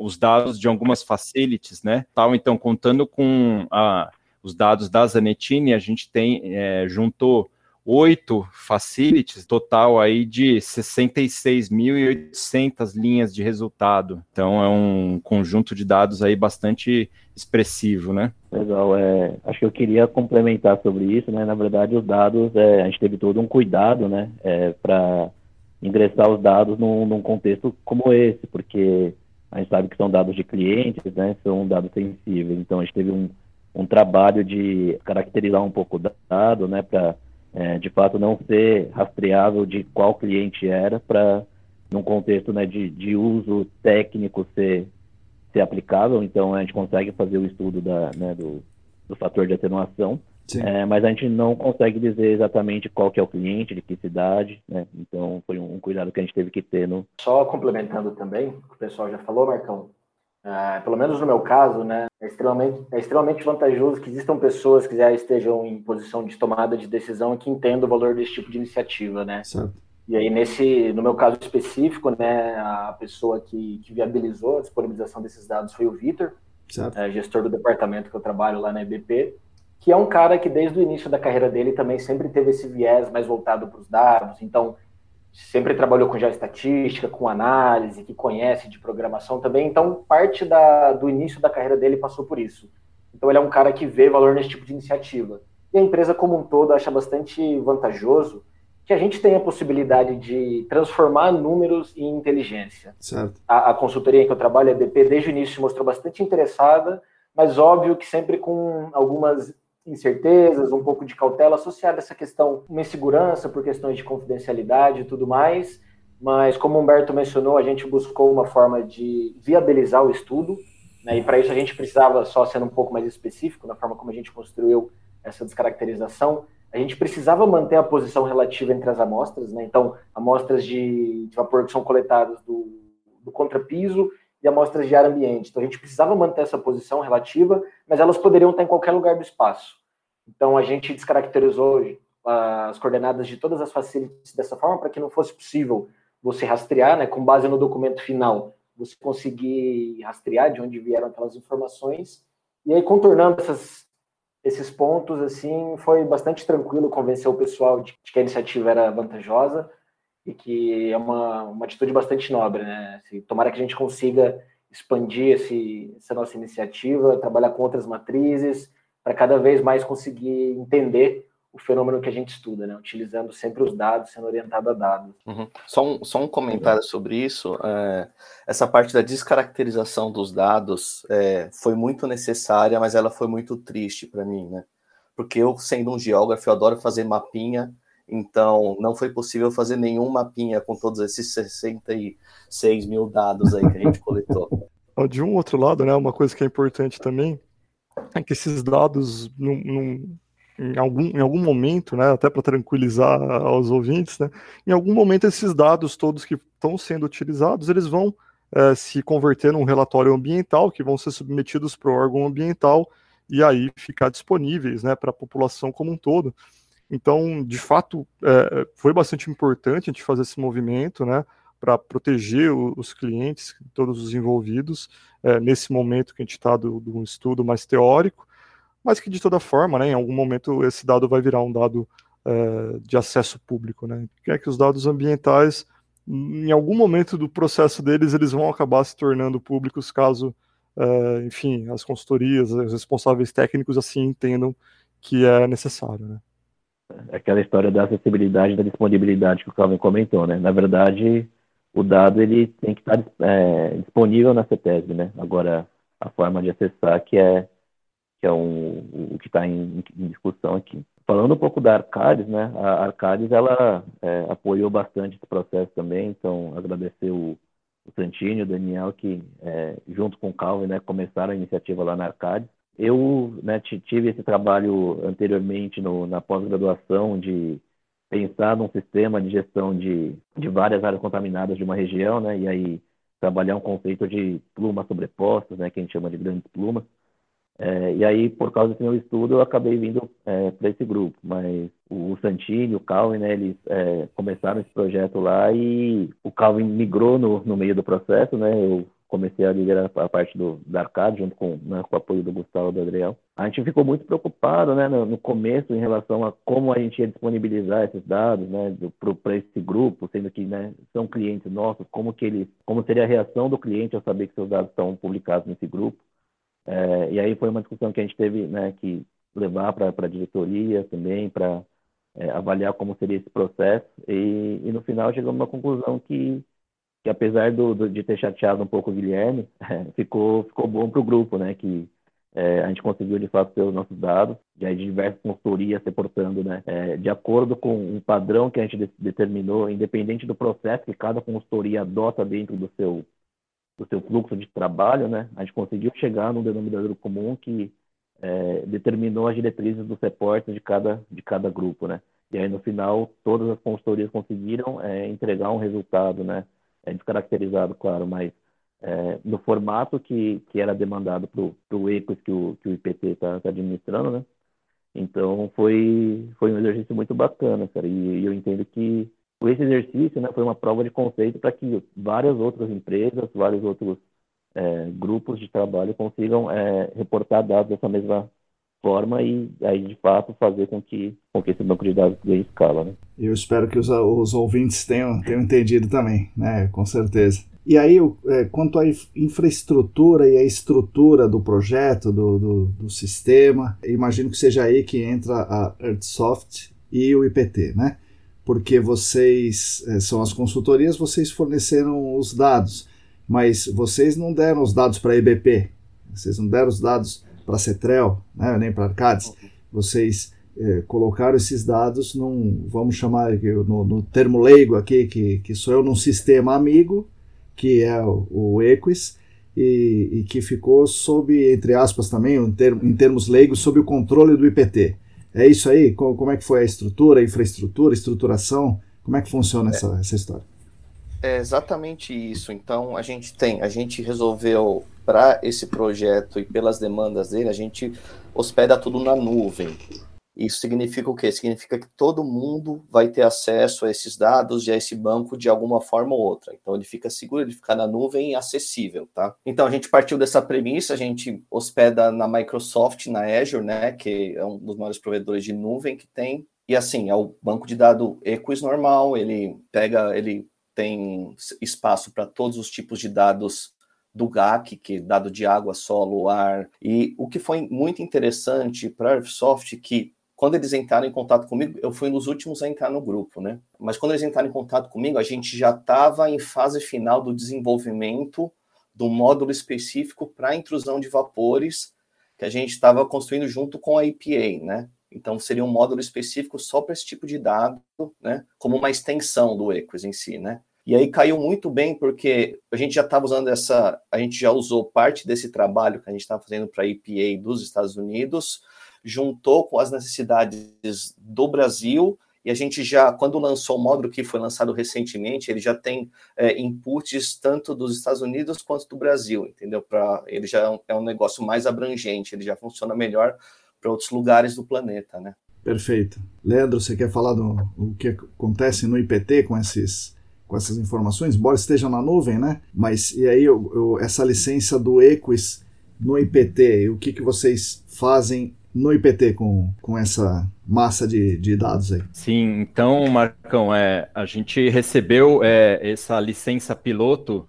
Speaker 4: os dados de algumas facilities, né? Tal, então, contando com a, os dados da Zanettini, a gente tem é, juntou oito facilities, total aí de 66.800 linhas de resultado. Então é um conjunto de dados aí bastante expressivo, né?
Speaker 7: Legal, é, acho que eu queria complementar sobre isso, né? Na verdade, os dados, é, a gente teve todo um cuidado, né, é, para ingressar os dados num, num contexto como esse, porque a gente sabe que são dados de clientes, né, são dados sensíveis, então a gente teve um, um trabalho de caracterizar um pouco o dado, né, para é, de fato não ser rastreável de qual cliente era para num contexto né, de, de uso técnico ser, ser aplicável, então a gente consegue fazer o estudo da, né, do, do fator de atenuação, é, mas a gente não consegue dizer exatamente qual que é o cliente, de que cidade, né? Então foi um, um, cuidado que a gente teve que ter no.
Speaker 2: Só complementando também, o que o pessoal já falou, Marcão, Uh, pelo menos no meu caso, né, é extremamente, é extremamente vantajoso que existam pessoas que já estejam em posição de tomada de decisão e que entendam o valor desse tipo de iniciativa, né? Certo. E aí, nesse, no meu caso específico, né, a pessoa que, que viabilizou a disponibilização desses dados foi o Vitor, é, gestor do departamento que eu trabalho lá na EBP, que é um cara que desde o início da carreira dele também sempre teve esse viés mais voltado para os dados. Então, sempre trabalhou com geoestatística, com análise, que conhece de programação também. Então, parte da, do início da carreira dele passou por isso. Então, ele é um cara que vê valor nesse tipo de iniciativa. E a empresa como um todo acha bastante vantajoso que a gente tenha a possibilidade de transformar números em inteligência. A, a, consultoria em que eu trabalho, a EDP, desde o início se mostrou bastante interessada, mas óbvio que sempre com algumas incertezas, um pouco de cautela associada a essa questão, uma insegurança por questões de confidencialidade e tudo mais. Mas, como o Humberto mencionou, a gente buscou uma forma de viabilizar o estudo, né, e para isso a gente precisava, só sendo um pouco mais específico, na forma como a gente construiu essa descaracterização, a gente precisava manter a posição relativa entre as amostras, né? então, amostras de, de vapor que são coletadas do, do contrapiso e amostras de ar ambiente. Então a gente precisava manter essa posição relativa, mas elas poderiam estar em qualquer lugar do espaço. Então a gente descaracterizou ah, as coordenadas de todas as facilities dessa forma para que não fosse possível você rastrear, né, com base no documento final, você conseguir rastrear de onde vieram aquelas informações. E aí contornando essas, esses pontos assim, foi bastante tranquilo convencer o pessoal de que a iniciativa era vantajosa e que é uma, uma atitude bastante nobre, né? Assim, tomara que a gente consiga expandir esse, essa nossa iniciativa, trabalhar com outras matrizes, para cada vez mais conseguir entender o fenômeno que a gente estuda, né? utilizando sempre os dados, sendo orientado a dados.
Speaker 6: Uhum. Só, um, só um comentário sobre isso. É, essa parte da descaracterização dos dados é, foi muito necessária, mas ela foi muito triste para mim, né? Porque eu, sendo um geógrafo, eu adoro fazer mapinha então, não foi possível fazer nenhum mapinha com todos esses 66 mil dados aí que a gente coletou.
Speaker 3: De um outro lado, né, uma coisa que é importante também é que esses dados, num, num, em, algum, em algum momento, né, até para tranquilizar aos ouvintes, né, em algum momento esses dados todos que estão sendo utilizados, eles vão é, se converter num relatório ambiental, que vão ser submetidos para o órgão ambiental e aí ficar disponíveis né, para a população como um todo. Então, de fato, é, foi bastante importante a gente fazer esse movimento, né, para proteger o, os clientes, todos os envolvidos, é, nesse momento que a gente está do, do, estudo mais teórico, mas que de toda forma, né, em algum momento esse dado vai virar um dado é, de acesso público, né, que é que os dados ambientais, em algum momento do processo deles, eles vão acabar se tornando públicos caso, é, enfim, as consultorias, os responsáveis técnicos assim entendam que é necessário, né
Speaker 7: aquela história da acessibilidade e da disponibilidade que o Calvin comentou, né? Na verdade, o dado ele tem que estar é, disponível na CETESB, né? Agora, a forma de acessar que é, que é um, o que está em, em, discussão aqui. Falando um pouco da Arcades, né? A Arcades, ela é, apoiou bastante esse processo também, então agradecer o, o Santini, o Daniel, que é, junto com o Calvin, né, começaram a iniciativa lá na Arcades, eu né, tive esse trabalho anteriormente no, na pós-graduação de pensar num sistema de gestão de, de várias áreas contaminadas de uma região, né, e aí trabalhar um conceito de plumas sobrepostas, né, que a gente chama de grandes plumas. É, e aí, por causa desse meu estudo, eu acabei vindo é, para esse grupo. Mas o Santini, o Calvin, né, eles é, começaram esse projeto lá e o Calvin migrou no, no meio do processo, né? Eu comecei a liderar a parte do, da Arcade, junto com, né, com o apoio do Gustavo e do Adriel. A gente ficou muito preocupado né, no, no, começo em relação a como a gente ia disponibilizar esses dados né, para esse grupo, sendo que né, são clientes nossos, como, que eles, como seria a reação do cliente ao saber que seus dados estão publicados nesse grupo. É, e aí foi uma discussão que a gente teve né, que levar para a diretoria também, para é, avaliar como seria esse processo. E, e no final chegamos a uma conclusão que que apesar do, do, de ter chateado um pouco o Guilherme, ficou, ficou bom para o grupo, né? Que é, a gente conseguiu de fato ter os nossos dados, de diversas consultorias reportando, né? É, de acordo com um padrão que a gente de, determinou, independente do processo que cada consultoria adota dentro do seu do seu fluxo de trabalho, né? A gente conseguiu chegar num denominador comum que é, determinou as diretrizes dos reportes de cada de cada grupo, né? E aí no final todas as consultorias conseguiram é, entregar um resultado, né? É descaracterizado, claro, mas é, no formato que, que era demandado para o ECOS que o, que o IPT está tá administrando, né? Então foi, foi um exercício muito bacana, cara, e, e eu entendo que esse exercício né, foi uma prova de conceito para que várias outras empresas, vários outros é, grupos de trabalho consigam é, reportar dados dessa mesma forma e aí de fato fazer com que, com que esse banco de dados ganhe escala. Né?
Speaker 1: Eu espero que os, os ouvintes tenham, tenham entendido também, né? com certeza. E aí, é, quanto à infraestrutura e a estrutura do projeto, do, do, do, sistema, imagino que seja aí que entra a Earthsoft e o IPT, né? Porque vocês é, são as consultorias, vocês forneceram os dados, mas vocês não deram os dados para a EBP, vocês não deram os dados para a Cetrel, né, nem para Arcades, vocês é, colocaram esses dados num, vamos chamar no, no, termo leigo aqui, que, que sou eu, num sistema amigo, que é o, o Equis, e, e, que ficou sob, entre aspas também, um termo, em termos leigos, sob o controle do IPT. É isso aí? Como, como é que foi a estrutura, a infraestrutura, a estruturação? Como é que funciona essa, é, essa história?
Speaker 6: É exatamente isso. Então, a gente tem, a gente resolveu para esse projeto e pelas demandas dele, a gente hospeda tudo na nuvem. Isso significa o quê? Significa que todo mundo vai ter acesso a esses dados e a esse banco de alguma forma ou outra. Então ele fica seguro, ele fica na nuvem e acessível, tá? Então a gente partiu dessa premissa, a gente hospeda na Microsoft, na Azure, né, que é um dos maiores provedores de nuvem que tem. E assim, é o banco de dados Equus normal, ele pega, ele tem espaço para todos os tipos de dados do GAC, que é dado de água, solo, ar. E o que foi muito interessante para a Airsoft, que quando eles entraram em contato comigo, eu fui nos últimos a entrar no grupo, né? Mas quando eles entraram em contato comigo, a gente já estava em fase final do desenvolvimento do módulo específico para intrusão de vapores que a gente estava construindo junto com a EPA, né? Então seria um módulo específico só para esse tipo de dado, né? Como uma extensão do EQUIS em si, né? E aí caiu muito bem porque a gente já estava usando essa, a gente já usou parte desse trabalho que a gente estava fazendo para a EPA dos Estados Unidos, juntou com as necessidades do Brasil e a gente já, quando lançou o módulo que foi lançado recentemente, ele já tem é, inputs tanto dos Estados Unidos quanto do Brasil, entendeu? Para ele já é um, é um negócio mais abrangente, ele já funciona melhor para outros lugares do planeta, né?
Speaker 1: Perfeito. Leandro, você quer falar do, do que acontece no IPT com esses com essas informações, embora esteja na nuvem, né? Mas e aí eu, eu, essa licença do Equis no IPT, o que, que vocês fazem no IPT com, com essa massa de, de dados aí?
Speaker 4: Sim, então, Marcão, é, a gente recebeu é, essa licença piloto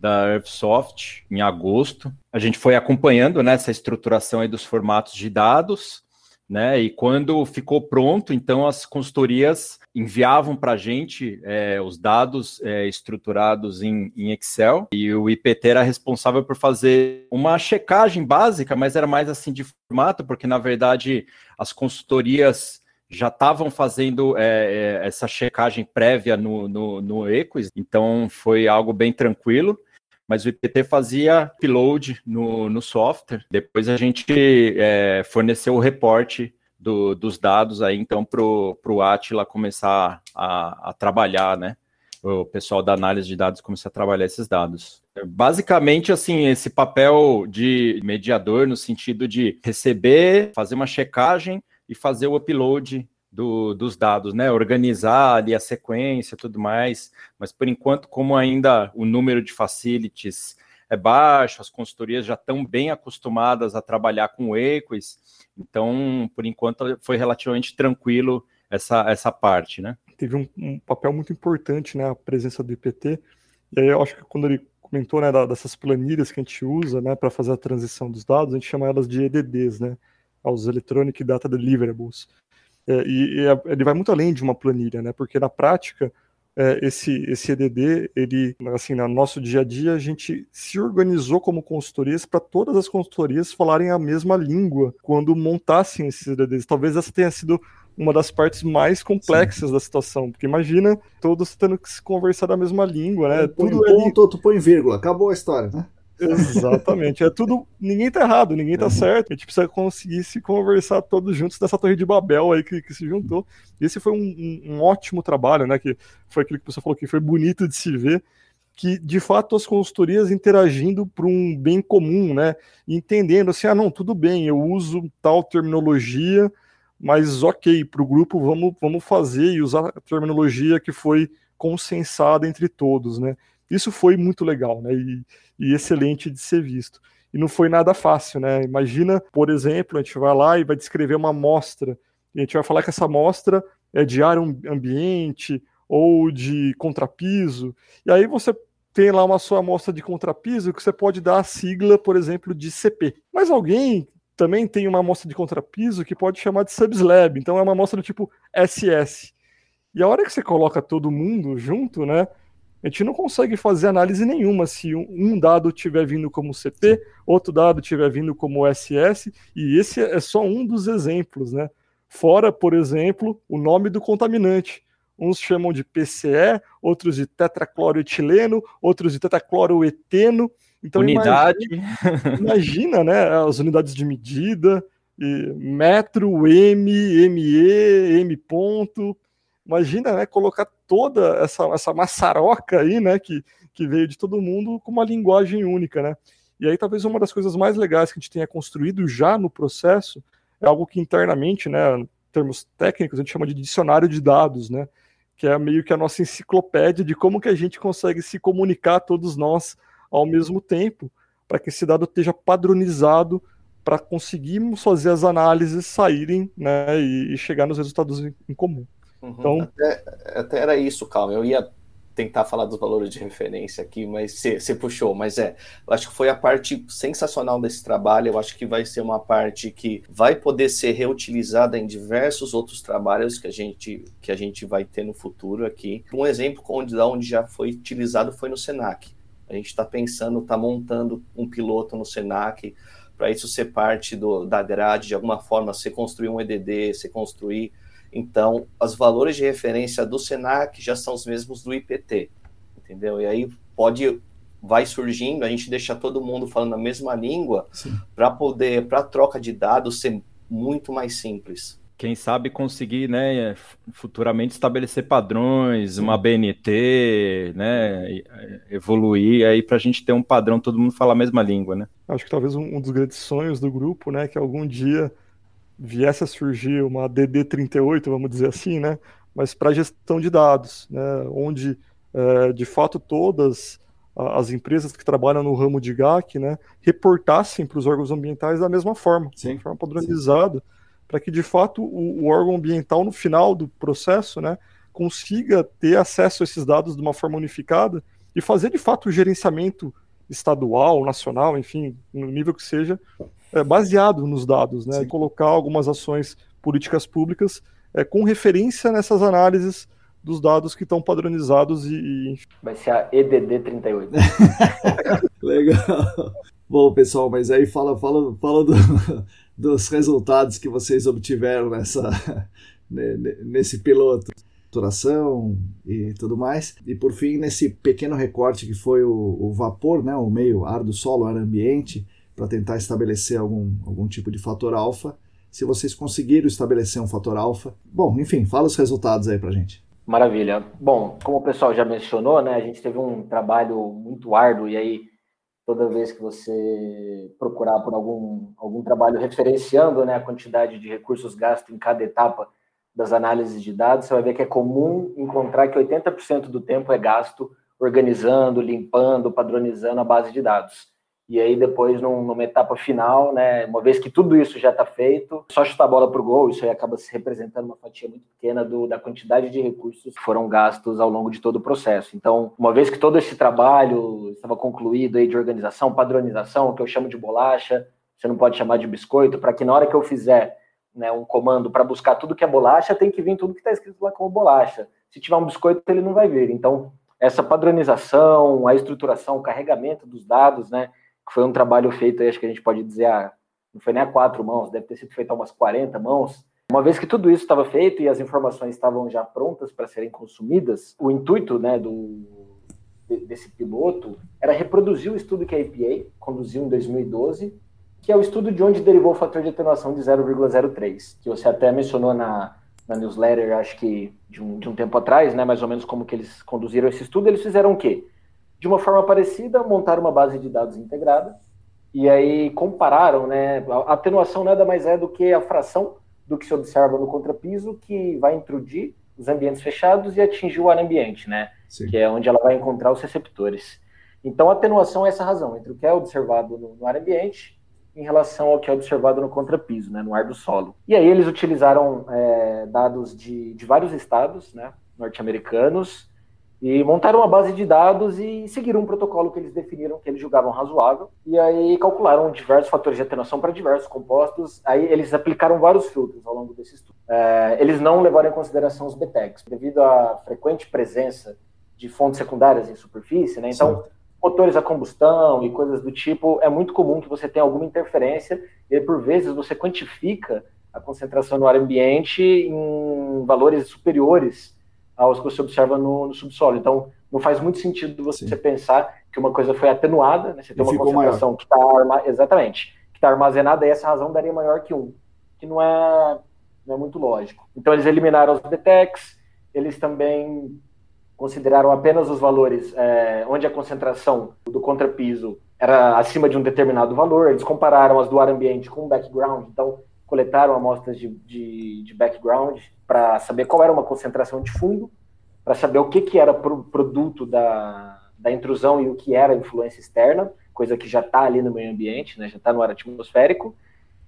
Speaker 4: da Earthsoft em agosto. A gente foi acompanhando né, essa estruturação aí dos formatos de dados né? E quando ficou pronto, então as consultorias enviavam para a gente é, os dados é, estruturados em, em, Excel e o IPT era responsável por fazer uma checagem básica, mas era mais assim de formato, porque na verdade as consultorias já estavam fazendo é essa checagem prévia no, no, no Equis, então foi algo bem tranquilo mas o IPT fazia upload no, no software. Depois a gente é, forneceu o reporte do, dos dados aí, então, para o Atila começar a, a, trabalhar, né? O pessoal da análise de dados começar a trabalhar esses dados. Basicamente, assim, esse papel de mediador no sentido de receber, fazer uma checagem e fazer o upload do, dos dados, né? Organizar ali a sequência e tudo mais. Mas por enquanto, como ainda o número de facilities é baixo, as consultorias já estão bem acostumadas a trabalhar com Equis, então, por enquanto, foi relativamente tranquilo essa, essa parte, né?
Speaker 3: Teve um, um papel muito importante, né, a presença do IPT, e aí eu acho que quando ele comentou, né, dessas planilhas que a gente usa, né, para fazer a transição dos dados, a gente chama elas de EDDs, né, aos Electronic Data Deliverables. É, e, e, é, ele vai muito além de uma planilha, né? Porque na prática é, esse, esse EDD, ele, assim, no nosso dia a dia, a gente se organizou como consultorias para todas as consultorias falarem a mesma língua quando montassem esses EDDs. Talvez essa tenha sido uma das partes mais complexas Sim. da situação, porque imagina todos tendo que se conversar da mesma língua, né?
Speaker 1: Põe Tudo ponto, ali... põe vírgula, acabou a história, né?
Speaker 3: Exatamente. É tudo. Ninguém tá errado, ninguém tá uhum. certo. A gente precisa conseguir se conversar todos juntos nessa Torre de Babel aí que, que se juntou. Esse foi um, um, um, ótimo trabalho, né? Que foi aquilo que você falou que foi bonito de se ver. Que de fato as consultorias interagindo para um bem comum, né? Entendendo assim, ah, não, tudo bem, eu uso tal terminologia, mas ok, para o grupo vamos, vamos fazer e usar a terminologia que foi consensada entre todos, né? Isso foi muito legal, né? E, e excelente de ser visto. E não foi nada fácil, né? Imagina, por exemplo, a gente vai lá e vai descrever uma amostra, e a gente vai falar que essa amostra é de ar ambiente ou de contrapiso, e aí você tem lá uma sua amostra de contrapiso que você pode dar a sigla, por exemplo, de CP. Mas alguém também tem uma amostra de contrapiso que pode chamar de subslab, então é uma amostra do tipo SS. E a hora que você coloca todo mundo junto, né? A gente não consegue fazer análise nenhuma se um dado estiver vindo como CP, outro dado estiver vindo como SS, e esse é só um dos exemplos, né? Fora, por exemplo, o nome do contaminante. Uns chamam de PCE, outros de tetracloroetileno, outros de tetracloroeteno.
Speaker 4: Então, Unidade.
Speaker 3: Imagina, imagina, né? As unidades de medida, metro, M, ME, M ponto. Imagina, né, colocar toda essa, essa maçaroca aí, né, que, que veio de todo mundo com uma linguagem única, né? E aí talvez uma das coisas mais legais que a gente tenha construído já no processo é algo que internamente, né, em termos técnicos, a gente chama de dicionário de dados, né? Que é meio que a nossa enciclopédia de como que a gente consegue se comunicar todos nós ao mesmo tempo, para que esse dado esteja padronizado para conseguirmos fazer as análises saírem né, e, chegar nos resultados em comum.
Speaker 6: Uhum. Então, até, até, era isso, calma. Eu ia tentar falar dos valores de referência aqui, mas você puxou. Mas é, eu acho que foi a parte sensacional desse trabalho. Eu acho que vai ser uma parte que vai poder ser reutilizada em diversos outros trabalhos que a gente, que a gente vai ter no futuro aqui. Um exemplo onde, onde já foi utilizado foi no Senac. A gente está pensando, está montando um piloto no Senac para isso ser parte do, da grade, de alguma forma, você construir um EDD, você construir então, os valores de referência do SENAC já são os mesmos do IPT, entendeu? E aí pode vai surgindo, a gente deixa todo mundo falando a mesma língua para poder, para troca de dados ser muito mais simples.
Speaker 4: Quem sabe conseguir, né, futuramente estabelecer padrões, Sim. uma BNT, né, evoluir aí para a gente ter um padrão, todo mundo falar a mesma língua, né?
Speaker 3: Acho que talvez um, dos grandes sonhos do grupo, né, que algum dia viesse a surgir uma DD38, vamos dizer assim, né, mas para gestão de dados, né, onde é, de fato todas as empresas que trabalham no ramo de GAC, né, reportassem para os órgãos ambientais da mesma forma, sim, de forma padronizada, para que de fato o, o, órgão ambiental no final do processo, né, consiga ter acesso a esses dados de uma forma unificada e fazer de fato o gerenciamento estadual, nacional, enfim, no nível que seja, é, baseado nos dados, né, sim. e colocar algumas ações políticas públicas é, com referência nessas análises dos dados que estão padronizados e, e...
Speaker 2: Vai ser a EDD 38.
Speaker 1: Legal. Bom, pessoal, mas aí fala, fala, fala do, dos resultados que vocês obtiveram nessa, nesse piloto. Duração e tudo mais. E por fim, nesse pequeno recorte que foi o, o vapor, né, o meio ar do solo, ar ambiente, para tentar estabelecer algum, algum tipo de fator alfa. Se vocês conseguiram estabelecer um fator alfa. Bom, enfim, fala os resultados aí para gente.
Speaker 2: Maravilha. Bom, como o pessoal já mencionou, né, a gente teve um trabalho muito árduo e aí toda vez que você procurar por algum, algum trabalho referenciando né, a quantidade de recursos gastos em cada etapa das análises de dados, você vai ver que é comum encontrar que 80% do tempo é gasto organizando, limpando, padronizando a base de dados. E aí depois, num, numa etapa final, né, uma vez que tudo isso já está feito, só chutar a bola para o gol, isso aí acaba se representando uma fatia muito pequena do, da quantidade de recursos que foram gastos ao longo de todo o processo. Então, uma vez que todo esse trabalho estava concluído aí de organização, padronização, que eu chamo de bolacha, você não pode chamar de biscoito, para que na hora que eu fizer né, um comando para buscar tudo que é bolacha, tem que vir tudo que está escrito lá como bolacha. Se tiver um biscoito, ele não vai vir. Então, essa padronização, a estruturação, o carregamento dos dados, né, que foi um trabalho feito, acho que a gente pode dizer, ah, não foi nem a quatro mãos, deve ter sido feito a umas 40 mãos. Uma vez que tudo isso estava feito e as informações estavam já prontas para serem consumidas, o intuito né, do, desse piloto era reproduzir o estudo que a EPA conduziu em 2012, que é o estudo de onde derivou o fator de atenuação de 0,03, que você até mencionou na, na newsletter, acho que de um, de um tempo atrás, né, mais ou menos como que eles conduziram esse estudo, eles fizeram o quê? De uma forma parecida, montaram uma base de dados integrada e aí compararam, né? A atenuação nada mais é do que a fração do que se observa no contrapiso que vai intrudir os ambientes fechados e atingir o ar ambiente, né? Sim. Que é onde ela vai encontrar os receptores. Então, a atenuação é essa razão, entre o que é observado no, no ar ambiente em relação ao que é observado no contrapiso, né, no ar do solo. E aí eles utilizaram é, dados de, de vários estados né, norte-americanos e montaram uma base de dados e seguiram um protocolo que eles definiram, que eles julgavam razoável. E aí calcularam diversos fatores de atenuação para diversos compostos. Aí eles aplicaram vários filtros ao longo desse estudo. É, eles não levaram em consideração os BTECs, devido à frequente presença de fontes secundárias em superfície, né? Então, Sim. motores a combustão e coisas do tipo, é muito comum que você tenha alguma interferência e, por vezes, você quantifica a concentração no ar ambiente em valores superiores aos que você observa no, no subsolo. Então, não faz muito sentido você Sim. pensar que uma coisa foi atenuada, né? você tem uma concentração maior. que está armazenada, exatamente, que está armazenada e essa razão daria maior que um, que não é, não é muito lógico. Então, eles eliminaram os BTECs, eles também consideraram apenas os valores é, onde a concentração do contrapiso era acima de um determinado valor, eles compararam as do ar ambiente com o background, então coletaram amostras de, de, de background para saber qual era uma concentração de fundo, para saber o que, que era pro, produto da, da intrusão e o que era influência externa, coisa que já está ali no meio ambiente, né, já está no ar atmosférico,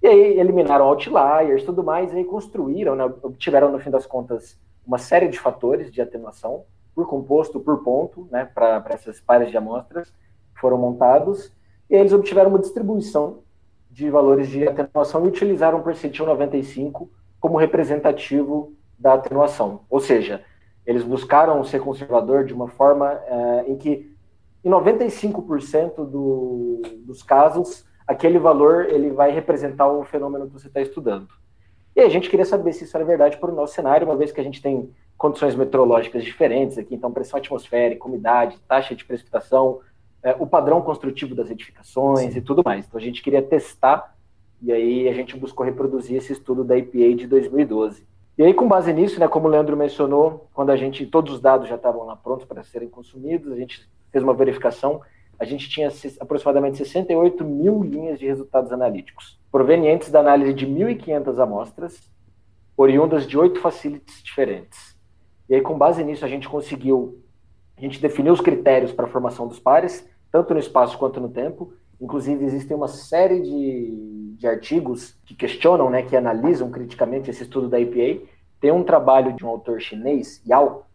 Speaker 2: e aí eliminaram outliers tudo mais, e aí construíram, né, obtiveram no fim das contas uma série de fatores de atenuação, por composto, por ponto, né, para essas pares de amostras, foram montados, e eles obtiveram uma distribuição de valores de atenuação e utilizaram o percentil 95 como representativo da atenuação. Ou seja, eles buscaram ser conservador de uma forma é, em que, em 95% do, dos casos, aquele valor ele vai representar o fenômeno que você está estudando. E a gente queria saber se isso era verdade para o nosso cenário, uma vez que a gente tem condições meteorológicas diferentes aqui, então pressão atmosférica, umidade, taxa de precipitação, é, o padrão construtivo das edificações Sim. e tudo mais. Então a gente queria testar e aí a gente buscou reproduzir esse estudo da EPA de 2012. E aí, com base nisso, né, como o Leandro mencionou, quando a gente todos os dados já estavam lá prontos para serem consumidos, a gente fez uma verificação, a gente tinha aproximadamente 68 mil linhas de resultados analíticos, provenientes da análise de 1.500 amostras, oriundas de oito facilities diferentes. E aí, com base nisso, a gente conseguiu, a gente definiu os critérios para a formação dos pares, tanto no espaço quanto no tempo, Inclusive, existem uma série de, de artigos que questionam, né, que analisam criticamente esse estudo da EPA. Tem um trabalho de um autor chinês, Yao,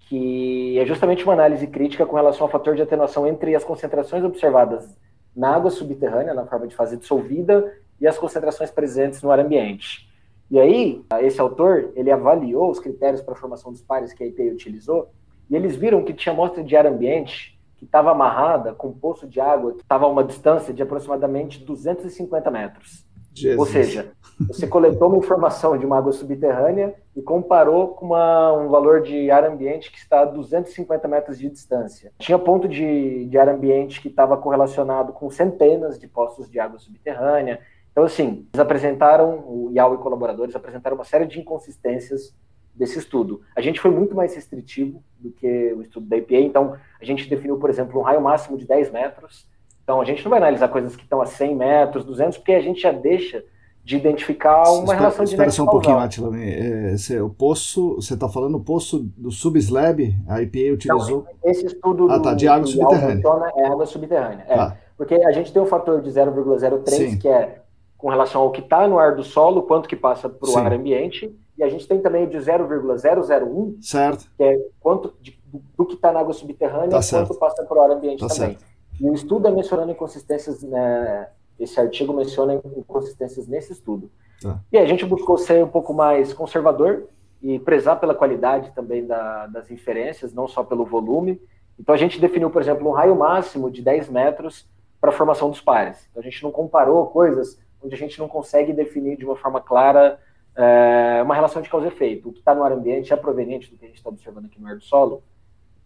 Speaker 2: que é justamente uma análise crítica com relação ao fator de atenuação entre as concentrações observadas na água subterrânea, na forma de fase dissolvida, e as concentrações presentes no ar ambiente. E aí, esse autor, ele avaliou os critérios para a formação dos pares que a EPA utilizou, e eles viram que tinha amostra de ar ambiente que estava amarrada com um poço de água que estava a uma distância de aproximadamente 250 metros. Jesus. Ou seja, você coletou uma informação de uma água subterrânea e comparou com uma, um valor de ar ambiente que está a 250 metros de distância. Tinha ponto de, de ar ambiente que estava correlacionado com centenas de poços de água subterrânea. Então, assim, eles apresentaram, o IAU e colaboradores apresentaram uma série de inconsistências desse estudo. A gente foi muito mais restritivo do que o estudo da EPA, então a gente definiu, por exemplo, um raio máximo de 10 metros. Então a gente não vai analisar coisas que estão a 100 metros, 200, porque a gente já deixa de identificar uma espera, relação
Speaker 1: de Espera só um pouquinho, Atila. É, o poço, você está falando o poço do subslab, a EPA utilizou...
Speaker 2: Não, esse estudo
Speaker 1: ah, tá, de água subterrânea.
Speaker 2: É água subterrânea, é. Ah. Porque a gente tem um fator de 0,03, que é com relação ao que está no ar do solo, quanto que passa para o ar ambiente, e a gente tem também o de 0,001,
Speaker 1: certo.
Speaker 2: que é quanto de, do, que está na água subterrânea tá e quanto passa para o ar ambiente tá também. Certo. E o estudo é mencionando inconsistências, né, esse artigo menciona inconsistências nesse estudo. Tá. E a gente buscou ser um pouco mais conservador e prezar pela qualidade também da, das inferências, não só pelo volume. Então a gente definiu, por exemplo, um raio máximo de 10 metros para a formação dos pares. Então a gente não comparou coisas onde a gente não consegue definir de uma forma clara é, uma relação de causa e efeito. O que está no ar ambiente é proveniente do que a gente está observando aqui no ar do solo.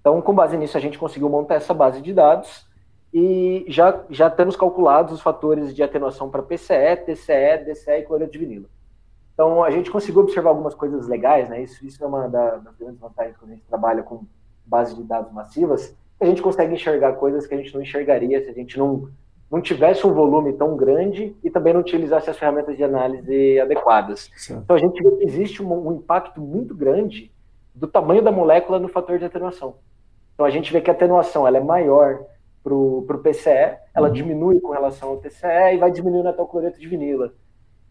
Speaker 2: Então, com base nisso, a gente conseguiu montar essa base de dados e já, já temos calculados os fatores de atenuação para PCE, TCE, DCE e cloreto de vinilo. Então, a gente conseguiu observar algumas coisas legais, né? Isso, isso é uma das grandes vantagens quando a gente trabalha com base de dados massivas, a gente consegue enxergar coisas que a gente não enxergaria se a gente não não tivesse um volume tão grande e também não utilizasse as ferramentas de análise adequadas. Certo. Então a gente vê que existe um, um, impacto muito grande do tamanho da molécula no fator de atenuação. Então a gente vê que a atenuação ela é maior para o PCE, ela uhum. diminui com relação ao TCE e vai diminuindo até o cloreto de vinila.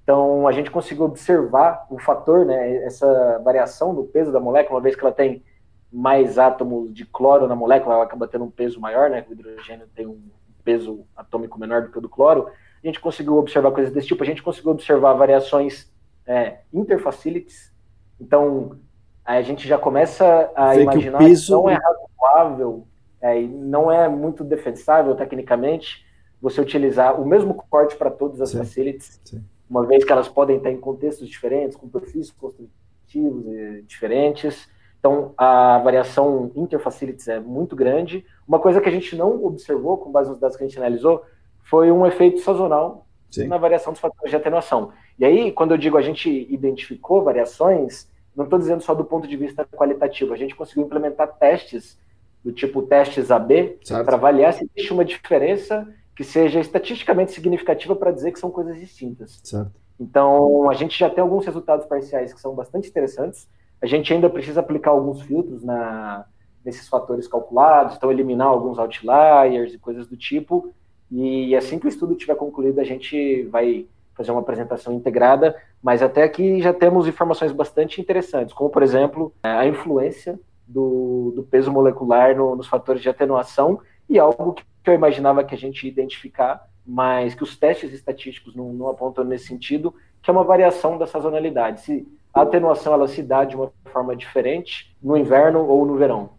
Speaker 2: Então a gente conseguiu observar o fator, né, essa variação no peso da molécula, uma vez que ela tem mais átomos de cloro na molécula, ela acaba tendo um peso maior, né, o hidrogênio tem um peso atômico menor do que o do cloro, a gente conseguiu observar coisas desse tipo, a gente conseguiu observar variações é, interfacilities, então a gente já começa a Vê imaginar que, não é razoável é, e não é muito defensável tecnicamente você utilizar o mesmo corte para todas as Sim. facilities, Sim. uma vez que elas podem estar em contextos diferentes, com perfis construtivos diferentes, então, a variação interfacilities é muito grande. Uma coisa que a gente não observou, com base nos dados que a gente analisou, foi um efeito sazonal Sim. na variação dos fatores de atenuação. E aí, quando eu digo a gente identificou variações, não estou dizendo só do ponto de vista qualitativo, a gente conseguiu implementar testes do tipo testes AB para avaliar se existe uma diferença que seja estatisticamente significativa para dizer que são coisas distintas.
Speaker 1: Certo.
Speaker 2: Então, a gente já tem alguns resultados parciais que são bastante interessantes. A gente ainda precisa aplicar alguns filtros na, nesses fatores calculados, então eliminar alguns outliers e coisas do tipo. E assim que o estudo tiver concluído, a gente vai fazer uma apresentação integrada, mas até aqui já temos informações bastante interessantes, como, por exemplo, a influência do, do peso molecular no, nos fatores de atenuação e algo que eu imaginava que a gente ia identificar, mas que os testes estatísticos não, não apontam nesse sentido, que é uma variação da sazonalidade. Se a atenuação ela se dá de uma forma diferente no inverno ou no verão.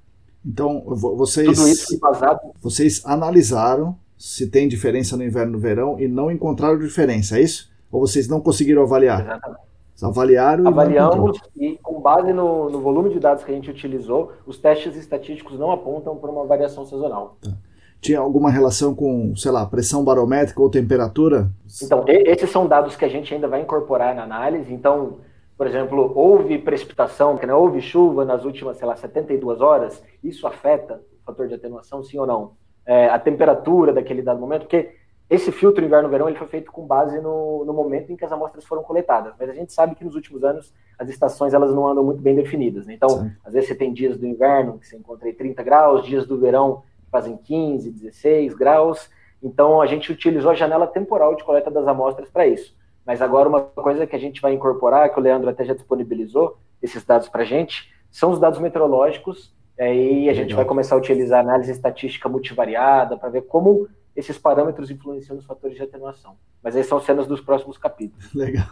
Speaker 1: Então, vocês, Tudo isso basado... vocês analisaram se tem diferença no inverno e no verão e não encontraram diferença, é isso? Ou vocês não conseguiram avaliar?
Speaker 2: Exatamente.
Speaker 1: avaliaram
Speaker 2: Avaliamos e, com base no, no, volume de dados que a gente utilizou, os testes estatísticos não apontam para uma variação sazonal. Tá.
Speaker 1: Tinha alguma relação com, sei lá, pressão barométrica ou temperatura?
Speaker 2: Então, esses são dados que a gente ainda vai incorporar na análise. Então, por exemplo, houve precipitação, que não houve chuva nas últimas, sei lá, 72 horas, isso afeta o fator de atenuação, sim ou não? É, a temperatura daquele dado momento, porque esse filtro inverno-verão ele foi feito com base no, no, momento em que as amostras foram coletadas, mas a gente sabe que nos últimos anos as estações elas não andam muito bem definidas. Né? Então, Sim. às vezes você tem dias do inverno que você encontra 30 graus, dias do verão que fazem 15, 16 graus. Então, a gente utilizou a janela temporal de coleta das amostras para isso. Mas agora, uma coisa que a gente vai incorporar, que o Leandro até já disponibilizou esses dados para a gente, são os dados meteorológicos. E a gente vai começar a utilizar análise estatística multivariada para ver como esses parâmetros influenciam nos fatores de atenuação. Mas aí são cenas dos próximos capítulos.
Speaker 1: Legal.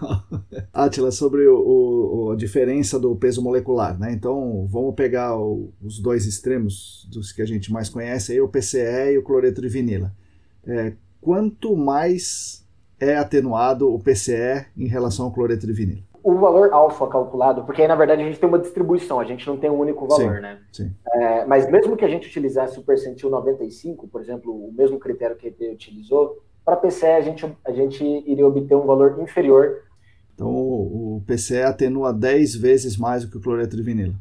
Speaker 1: Atila, sobre o, o, a diferença do peso molecular, né? Então, vamos pegar o, os dois extremos dos que a gente mais conhece, aí, o PCE e o cloreto de vinila. É, quanto mais é atenuado o PCE em relação ao cloreto de vinila?
Speaker 2: o valor alfa calculado, porque aí na verdade a gente tem uma distribuição, a gente não tem um único valor,
Speaker 1: sim,
Speaker 2: né?
Speaker 1: Sim.
Speaker 2: É, mas mesmo que a gente utilizasse o percentil 95, por exemplo, o mesmo critério que a EP utilizou, para PCE a gente, a gente iria obter um valor inferior.
Speaker 1: Então o, PCE atenua 10 vezes mais do que o cloreto de vinilo.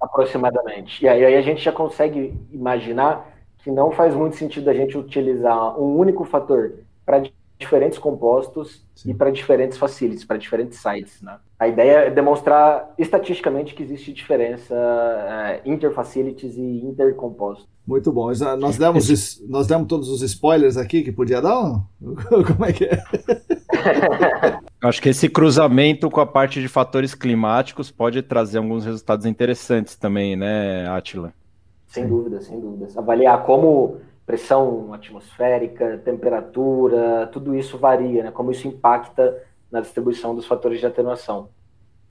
Speaker 2: Aproximadamente. E aí, aí a gente já consegue imaginar que não faz muito sentido a gente utilizar um único fator para diferentes compostos Sim. e para diferentes facilities, para diferentes sites. Né? A ideia é demonstrar estatisticamente que existe diferença é, inter-facilities e intercompostos.
Speaker 1: Muito bom. Nós demos, nós demos todos os spoilers aqui que podia dar? Como é que é?
Speaker 4: Acho que esse cruzamento com a parte de fatores climáticos pode trazer alguns resultados interessantes também, né, Atila?
Speaker 2: Sem dúvida, sem dúvida. Avaliar como pressão atmosférica, temperatura, tudo isso varia, né? Como isso impacta na distribuição dos fatores de atenuação.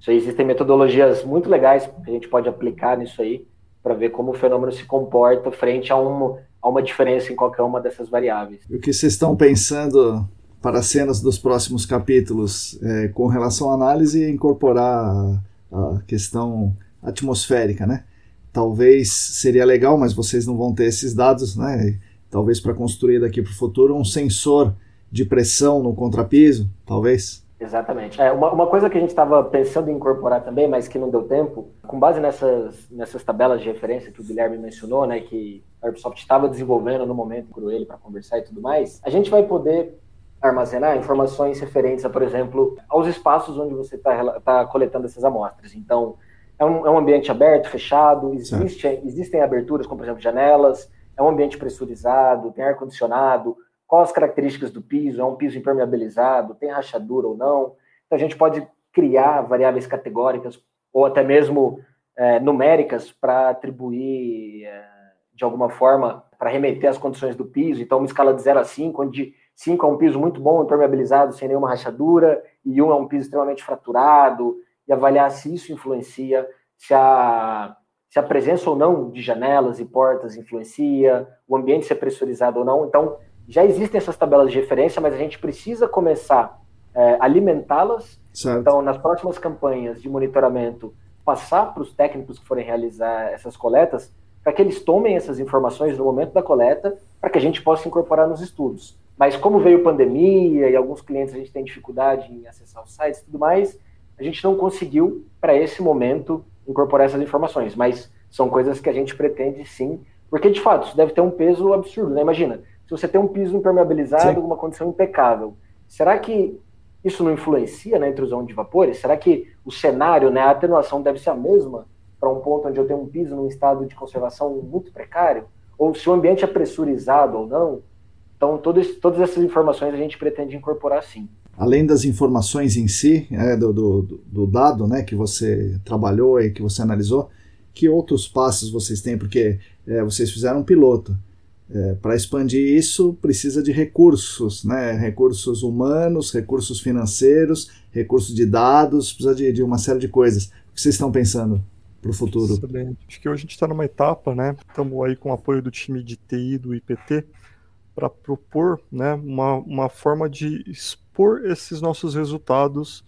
Speaker 2: Aí, existem metodologias muito legais que a gente pode aplicar nisso aí para ver como o fenômeno se comporta frente a, um, a uma diferença em qualquer uma dessas variáveis.
Speaker 1: O que vocês estão pensando para as cenas dos próximos capítulos é, com relação à análise incorporar a, a questão atmosférica, né? Talvez seria legal, mas vocês não vão ter esses dados, né? Talvez para construir daqui para o futuro um sensor de pressão no contrapiso, talvez.
Speaker 2: Exatamente. É, uma, uma coisa que a gente estava pensando em incorporar também, mas que não deu tempo, com base nessas, nessas tabelas de referência que o Guilherme mencionou, né, que a Airsoft estava desenvolvendo no momento com ele para conversar e tudo mais, a gente vai poder armazenar informações referentes a, por exemplo, aos espaços onde você está tá coletando essas amostras. Então, é um, é um ambiente aberto, fechado, existe, existem aberturas, como por exemplo janelas, é um ambiente pressurizado, tem ar-condicionado, quais as características do piso, é um piso impermeabilizado, tem rachadura ou não. Então a gente pode criar variáveis categóricas ou até mesmo é, numéricas para atribuir é, de alguma forma, para remeter às condições do piso. Então, uma escala de 0 a 5, onde 5 é um piso muito bom, impermeabilizado, sem nenhuma rachadura, e 1 um é um piso extremamente fraturado, e avaliar se isso influencia, se a, se a presença ou não de janelas e portas influencia, o ambiente se é pressurizado ou não. Então, já existem essas tabelas de referência, mas a gente precisa começar é, alimentá-las. Então, nas próximas campanhas de monitoramento, passar para os técnicos que forem realizar essas coletas, para que eles tomem essas informações no momento da coleta, para que a gente possa incorporar nos estudos. Mas como veio pandemia e alguns clientes a gente tem dificuldade em acessar os sites e tudo mais, a gente não conseguiu, para esse momento, incorporar essas informações, mas são coisas que a gente pretende sim, porque de fato isso deve ter um peso absurdo, né? Imagina, se você tem um piso impermeabilizado, sim. uma condição impecável, será que isso não influencia na intrusão de vapores? Será que o cenário, né, a atenuação deve ser a mesma para um ponto onde eu tenho um piso num estado de conservação muito precário? Ou se o ambiente é pressurizado ou não? Então, todas, todas essas informações a gente pretende incorporar sim
Speaker 1: além das informações em si, é, do, do, do, dado né, que você trabalhou e que você analisou, que outros passos vocês têm? Porque é, vocês fizeram um piloto. É, Para expandir isso, precisa de recursos, né? recursos humanos, recursos financeiros, recursos de dados, precisa de, de uma série de coisas. O que vocês estão pensando para o futuro?
Speaker 3: Excelente. Acho que hoje a gente está numa etapa, né? Estamos aí com o apoio do time de TI do IPT para propor né, uma, uma forma de expor esses nossos resultados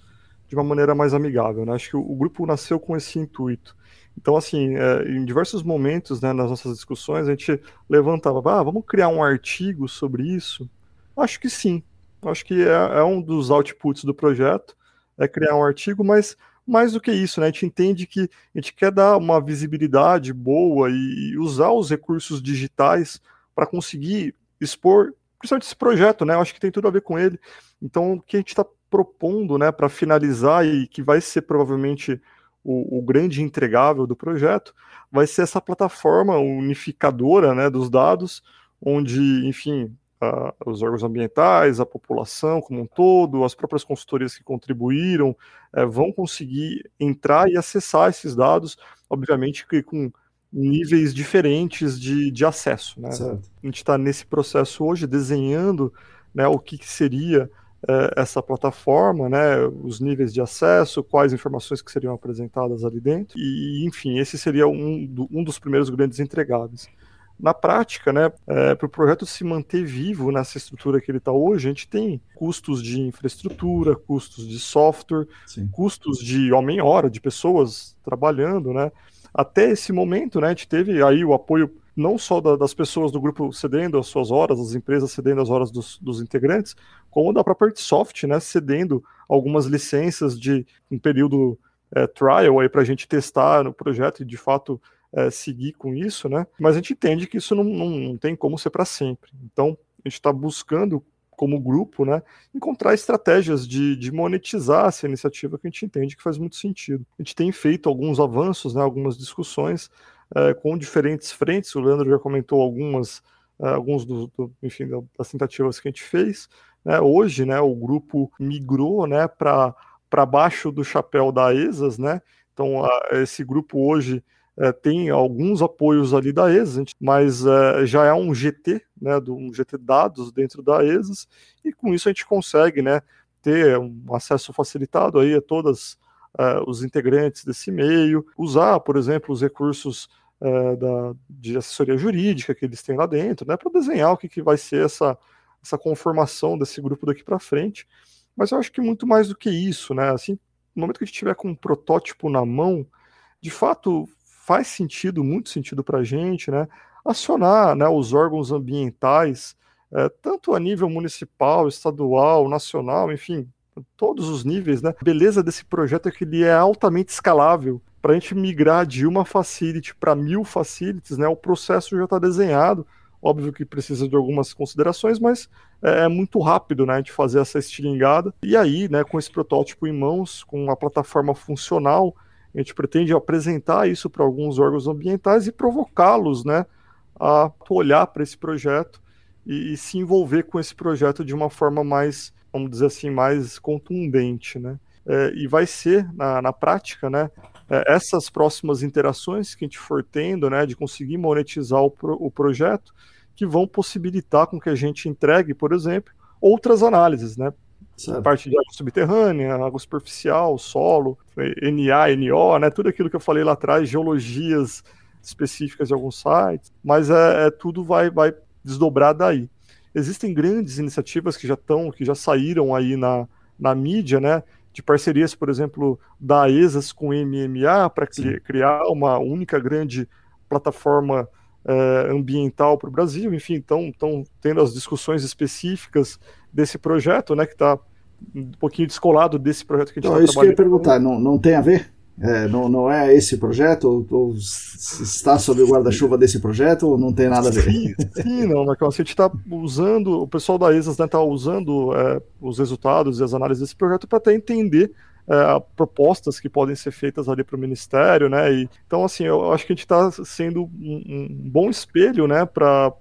Speaker 3: de uma maneira mais amigável. Né? Acho que o, o grupo nasceu com esse intuito. Então, assim, é, em diversos momentos né, nas nossas discussões, a gente levantava, ah, vamos criar um artigo sobre isso? Acho que sim. Acho que é, é um dos outputs do projeto, é criar um artigo, mas mais do que isso, né? A gente entende que a gente quer dar uma visibilidade boa e usar os recursos digitais para conseguir expor, principalmente esse projeto, né? Eu acho que tem tudo a ver com ele. Então, o que a gente está propondo, né, para finalizar e que vai ser provavelmente o, o, grande entregável do projeto, vai ser essa plataforma unificadora, né, dos dados, onde, enfim, os órgãos ambientais, a população como um todo, as próprias consultorias que contribuíram, é, vão conseguir entrar e acessar esses dados, obviamente que com níveis diferentes de, de acesso. Né? A gente está nesse processo hoje, desenhando né, o que, que seria é, essa plataforma, né, os níveis de acesso, quais informações que seriam apresentadas ali dentro, e enfim, esse seria um, do, um dos primeiros grandes entregáveis na prática, né, é, para o projeto se manter vivo nessa estrutura que ele está hoje, a gente tem custos de infraestrutura, custos de software, Sim. custos de homem-hora, de pessoas trabalhando, né? Até esse momento, né, a gente teve aí o apoio não só da, das pessoas do grupo cedendo as suas horas, as empresas cedendo as horas dos, dos integrantes, como da própria Artsoft, né, cedendo algumas licenças de um período é, trial aí para a gente testar no projeto e de fato é, seguir com isso, né? Mas a gente entende que isso não, não, não tem como ser para sempre. Então, a gente está buscando, como grupo, né, encontrar estratégias de, de, monetizar essa iniciativa que a gente entende que faz muito sentido. A gente tem feito alguns avanços, né, algumas discussões é, com diferentes frentes. O Leandro já comentou algumas, é, alguns do, do, enfim, das tentativas que a gente fez. Né? Hoje, né, o grupo migrou, né, para baixo do chapéu da ESAS, né? Então, a, esse grupo hoje é, tem alguns apoios ali da ESAS, mas é, já é um GT, né, do, um GT dados dentro da ESAS, e com isso a gente consegue, né, ter um acesso facilitado aí a todos é, os integrantes desse meio, usar, por exemplo, os recursos é, da, de assessoria jurídica que eles têm lá dentro, né, para desenhar o que, que vai ser essa, essa conformação desse grupo daqui para frente. Mas eu acho que muito mais do que isso, né, assim, no momento que a gente tiver com um protótipo na mão, de fato faz sentido, muito sentido para a gente, né, acionar né, os órgãos ambientais, é, tanto a nível municipal, estadual, nacional, enfim, todos os níveis, né? A beleza desse projeto é que ele é altamente escalável. Para a gente migrar de uma facility para mil facilities, né? O processo já está desenhado. Óbvio que precisa de algumas considerações, mas é, é muito rápido, né? De fazer essa estilingada. E aí, né? Com esse protótipo em mãos, com a plataforma funcional, a gente pretende apresentar isso para alguns órgãos ambientais e provocá-los né, a olhar para esse projeto e, e, se envolver com esse projeto de uma forma mais, vamos dizer assim, mais contundente. Né? É, e vai ser, na, na prática, né, é, essas próximas interações que a gente for tendo, né, de conseguir monetizar o, pro, o projeto, que vão possibilitar com que a gente entregue, por exemplo, outras análises, né? Certo. parte de água subterrânea, água superficial, solo, NA, NO, né? Tudo aquilo que eu falei lá atrás, geologias específicas de alguns sites, mas é, é tudo vai, vai desdobrar daí. Existem grandes iniciativas que já estão, que já saíram aí na, na mídia, né? De parcerias, por exemplo, da ESAS com MMA para cri criar uma única grande plataforma é, ambiental para o Brasil, enfim, estão tendo as discussões específicas desse projeto, né, que está um pouquinho descolado desse projeto que a gente está
Speaker 1: trabalhando. Isso que eu ia perguntar, não, não tem a ver? É, não, não é esse projeto? Ou, ou está sob o guarda-chuva desse projeto ou não tem nada a ver?
Speaker 3: Sim, sim não, Marcão. Assim, a gente está usando, o pessoal da ESAS está né, tá usando é, os resultados e as análises desse projeto para até entender é, propostas que podem ser feitas ali para o Ministério, né? E, então, assim, eu acho que a gente está sendo um, um, bom espelho, né, para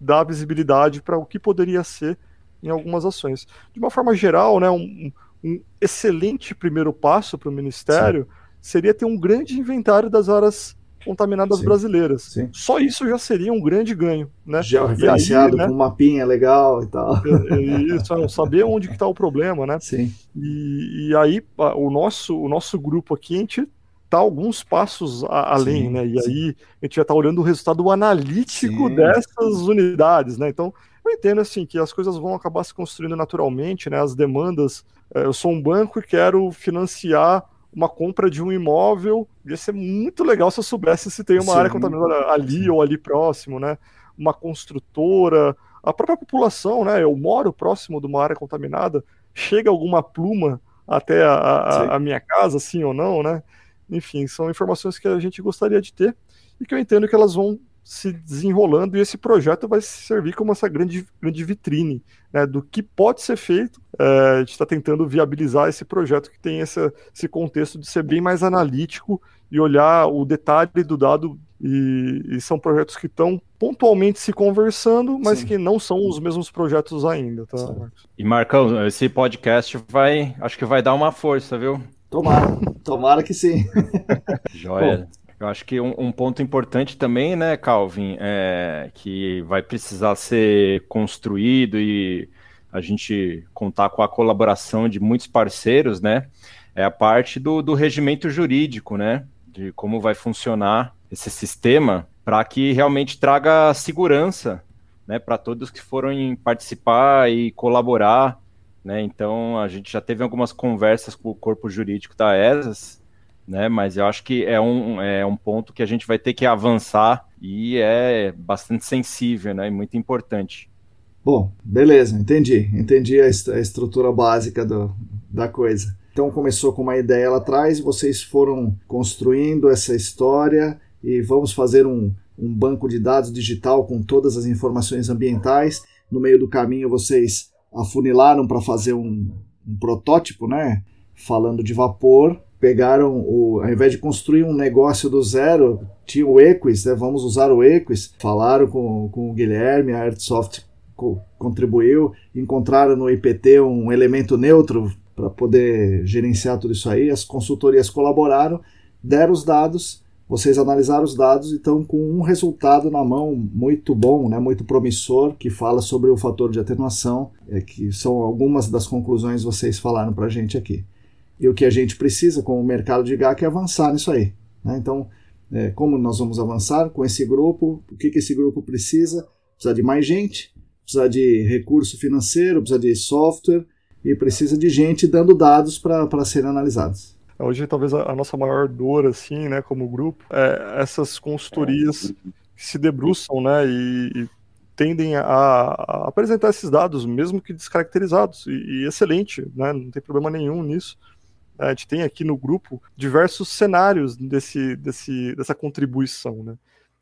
Speaker 3: dar visibilidade para o que poderia ser em algumas ações. De uma forma geral, né, um, um excelente primeiro passo para o Ministério Sim. seria ter um grande inventário das áreas contaminadas Sim. brasileiras. Sim. Só isso já seria um grande ganho. Né?
Speaker 1: Georreferenciado, né, com um mapinha legal e tal.
Speaker 3: É, é isso, é, saber onde está o problema, né?
Speaker 1: Sim.
Speaker 3: E, e, aí o nosso, o nosso grupo aqui, a gente está alguns passos a, além, sim, né? E aí a gente já está olhando o resultado analítico dessas unidades, né? Então Eu entendo assim que as coisas vão acabar se construindo naturalmente, né? As demandas. É, eu sou um banco e quero financiar uma compra de um imóvel. Ia ser muito legal se eu soubesse se tem uma Sim. área contaminada ali Sim. ou ali próximo, né? Uma construtora, a própria população, né? Eu moro próximo de uma área contaminada. Chega alguma pluma até a, a, a minha casa, sim ou não, né? Enfim, são informações que a gente gostaria de ter e que eu entendo que elas vão se desenrolando e esse projeto vai servir como essa grande, grande vitrine né, do que pode ser feito. É, a gente está tentando viabilizar esse projeto que tem essa, esse contexto de ser bem mais analítico e olhar o detalhe do dado. E, e são projetos que estão pontualmente se conversando, mas Sim. que não são os mesmos projetos ainda, tá,
Speaker 4: Marcos? E Marcão, esse podcast vai, acho que vai dar uma força, viu?
Speaker 1: Tomara, tomara que sim.
Speaker 4: Joia. Bom, eu acho que um, um, ponto importante também, né, Calvin, é que vai precisar ser construído e a gente contar com a colaboração de muitos parceiros, né? É a parte do, do regimento jurídico, né? De como vai funcionar esse sistema para que realmente traga segurança, né, para todos que foram participar e colaborar, né? Então a gente já teve algumas conversas com o corpo jurídico da ESAS né? Mas eu acho que é um, é um ponto que a gente vai ter que avançar e é bastante sensível, né? E muito importante.
Speaker 1: Bom, beleza, entendi. Entendi a, est a estrutura básica do, da coisa. Então começou com uma ideia lá atrás vocês foram construindo essa história e vamos fazer um, um banco de dados digital com todas as informações ambientais. No meio do caminho vocês afunilaram para fazer um, um protótipo, né? Falando de vapor pegaram o, ao invés de construir um negócio do zero, tinha o Equis, né? Vamos usar o Equis. Falaram com, com o Guilherme, a Airsoft co contribuiu, encontraram no IPT um elemento neutro para poder gerenciar tudo isso aí. As consultorias colaboraram, deram os dados, vocês analisaram os dados e estão com um resultado na mão muito bom, né, muito promissor, que fala sobre o fator de atenuação, é, que são algumas das conclusões que vocês falaram para a gente aqui. E o que a gente precisa com o mercado de GAC é avançar nisso aí. Né? Então, é, como nós vamos avançar com esse grupo? O que, que esse grupo precisa? Precisa de mais gente, precisa de recurso financeiro, precisa de software e precisa de gente dando dados para serem analisados.
Speaker 3: Hoje, talvez a, nossa maior dor, assim, né, como grupo, é essas consultorias que se debruçam, né, e, e tendem a, a, apresentar esses dados, mesmo que descaracterizados, e, e excelente, né, não tem problema nenhum nisso. A gente tem aqui no grupo diversos cenários desse, desse, dessa contribuição. Né?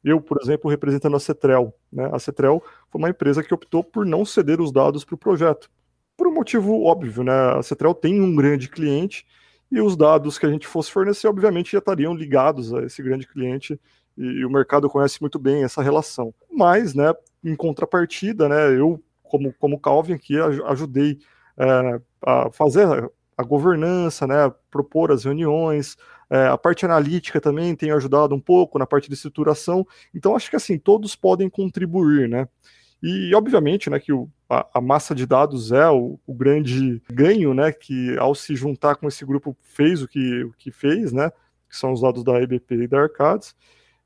Speaker 3: Eu, por exemplo, representando a Cetrel. Né? A Cetrel foi uma empresa que optou por não ceder os dados para o projeto. Por um motivo óbvio, né? a Cetrel tem um grande cliente e os dados que a gente fosse fornecer, obviamente, já estariam ligados a esse grande cliente e, o mercado conhece muito bem essa relação. Mas, né, em contrapartida, né, eu, como, como Calvin aqui, ajudei é, a fazer a governança, né, propor as reuniões, é, a parte analítica também tem ajudado um pouco na parte de estruturação. Então acho que assim todos podem contribuir, né? E obviamente, né, que o, a, a, massa de dados é o, o, grande ganho, né, que ao se juntar com esse grupo fez o que, o que fez, né, que são os dados da EBP e da Arcades.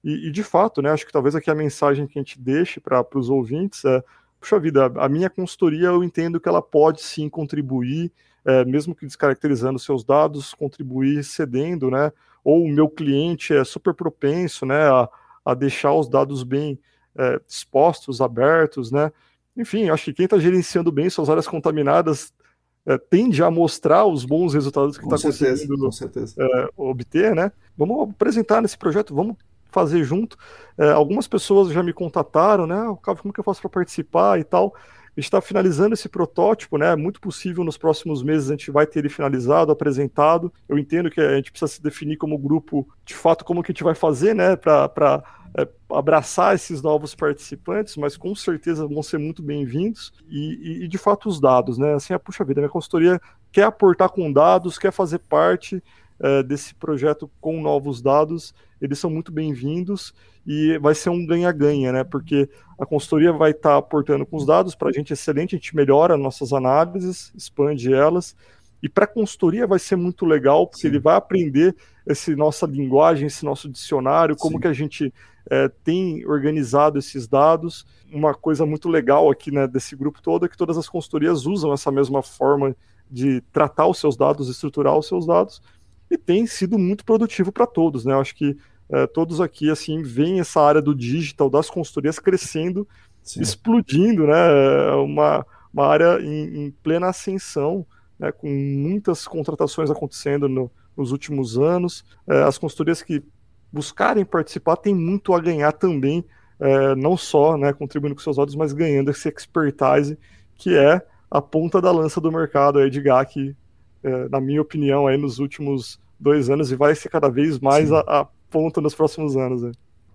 Speaker 3: E, e de fato, né, acho que talvez aqui a mensagem que a gente deixe para os ouvintes é, puxa vida, a minha consultoria eu entendo que ela pode sim contribuir é, mesmo que descaracterizando seus dados, contribuir cedendo, né? Ou o meu cliente é super propenso, né, a, a deixar os dados bem é, expostos, abertos, né? Enfim, acho que quem está gerenciando bem suas áreas contaminadas é, tende a mostrar os bons resultados que está conseguindo é, obter, né? Vamos apresentar nesse projeto, vamos fazer junto. É, algumas pessoas já me contataram, né? Ah, como que eu faço para participar e tal. A gente está finalizando esse protótipo, né? É muito possível nos próximos meses a gente vai ter ele finalizado, apresentado. Eu entendo que a gente precisa se definir como grupo, de fato, como que a gente vai fazer, né? Para é, abraçar esses novos participantes, mas com certeza vão ser muito bem-vindos. E, e, de fato, os dados, né? Assim, a puxa vida, minha consultoria quer aportar com dados, quer fazer parte é, desse projeto com novos dados, eles são muito bem-vindos e vai ser um ganha-ganha, né? Porque a consultoria vai estar tá aportando com os dados para a gente excelente, a gente melhora nossas análises, expande elas E para a consultoria vai ser muito legal, porque Sim. ele vai aprender essa nossa linguagem, esse nosso dicionário, como Sim. que a gente é, tem organizado esses dados. Uma coisa muito legal aqui né, desse grupo todo é que todas as consultorias usam essa mesma forma de tratar os seus dados, estruturar os seus dados, e tem sido muito produtivo para todos. Né? Eu acho que é, todos aqui assim veem essa área do digital, das consultorias crescendo, Sim. explodindo, né? É uma, uma área em, em plena ascensão, né? com muitas contratações acontecendo no, nos últimos anos. É, as consultorias que buscarem participar têm muito a ganhar também, é, não só né, contribuindo com seus dados, mas ganhando esse expertise que é a ponta da lança do mercado aí de GAC, é, na minha opinião, aí nos últimos dois anos e vai ser cada vez mais a, a, ponta nos próximos anos. Né?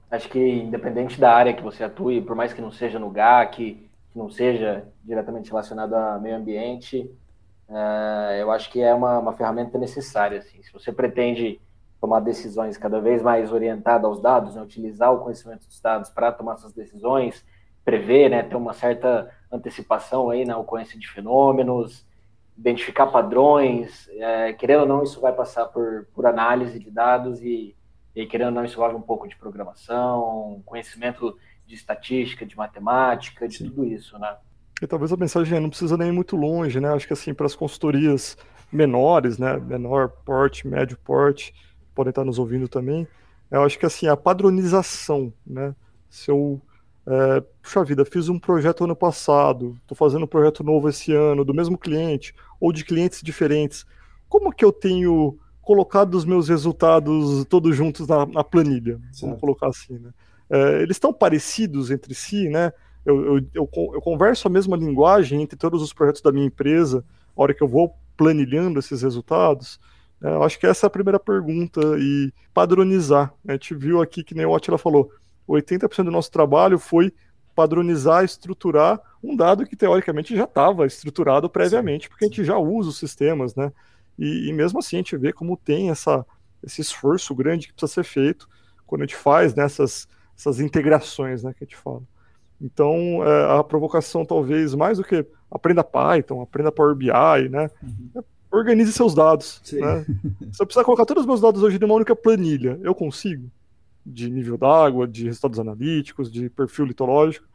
Speaker 2: Acho que independente da área que você atue, por mais que não seja no GAC, que não seja diretamente relacionado a meio ambiente, é, eu acho que é uma, uma ferramenta necessária. Assim. Se você pretende tomar decisões cada vez mais orientadas aos dados, né, utilizar o conhecimento dos dados para tomar essas decisões, prever, né, ter uma certa antecipação aí na ocorrência de fenômenos, identificar padrões, é, querendo ou não, isso vai passar por, por análise de dados e, e querendo ou não, isso envolve um pouco de programação, conhecimento de estatística, de matemática, de Sim. tudo isso, né?
Speaker 3: E talvez a mensagem não precisa nem ir muito longe, né? Acho que assim, para as consultorias menores, né? Menor porte, médio porte, podem estar nos ouvindo também. Eu acho que assim, a padronização, né? Se eu, é, puxa vida, fiz um projeto ano passado, estou fazendo um projeto novo esse ano, do mesmo cliente, ou de clientes diferentes, como que eu tenho colocado os meus resultados todos juntos na, na planilha? Certo. Vamos colocar assim, né? É, eles estão parecidos entre si, né? Eu, eu, eu, eu, converso a mesma linguagem entre todos os projetos da minha empresa, a hora que eu vou planilhando esses resultados. É, eu acho que essa é a primeira pergunta e padronizar. Né? A gente viu aqui que nem o Atila falou, 80% do nosso trabalho foi padronizar, estruturar um dado que teoricamente já estava estruturado previamente, porque a gente já usa os sistemas, né? E, e, mesmo assim a gente vê como tem essa, esse esforço grande que precisa ser feito quando a gente faz nessas né, essas integrações, né, que a gente fala. Então, é, a provocação talvez mais do que aprenda Python, aprenda Power BI, né? Uhum. Organize seus dados. Né? Se eu precisar colocar todos os meus dados hoje numa única planilha, eu consigo? De nível d'água, de resultados analíticos, de perfil litológico.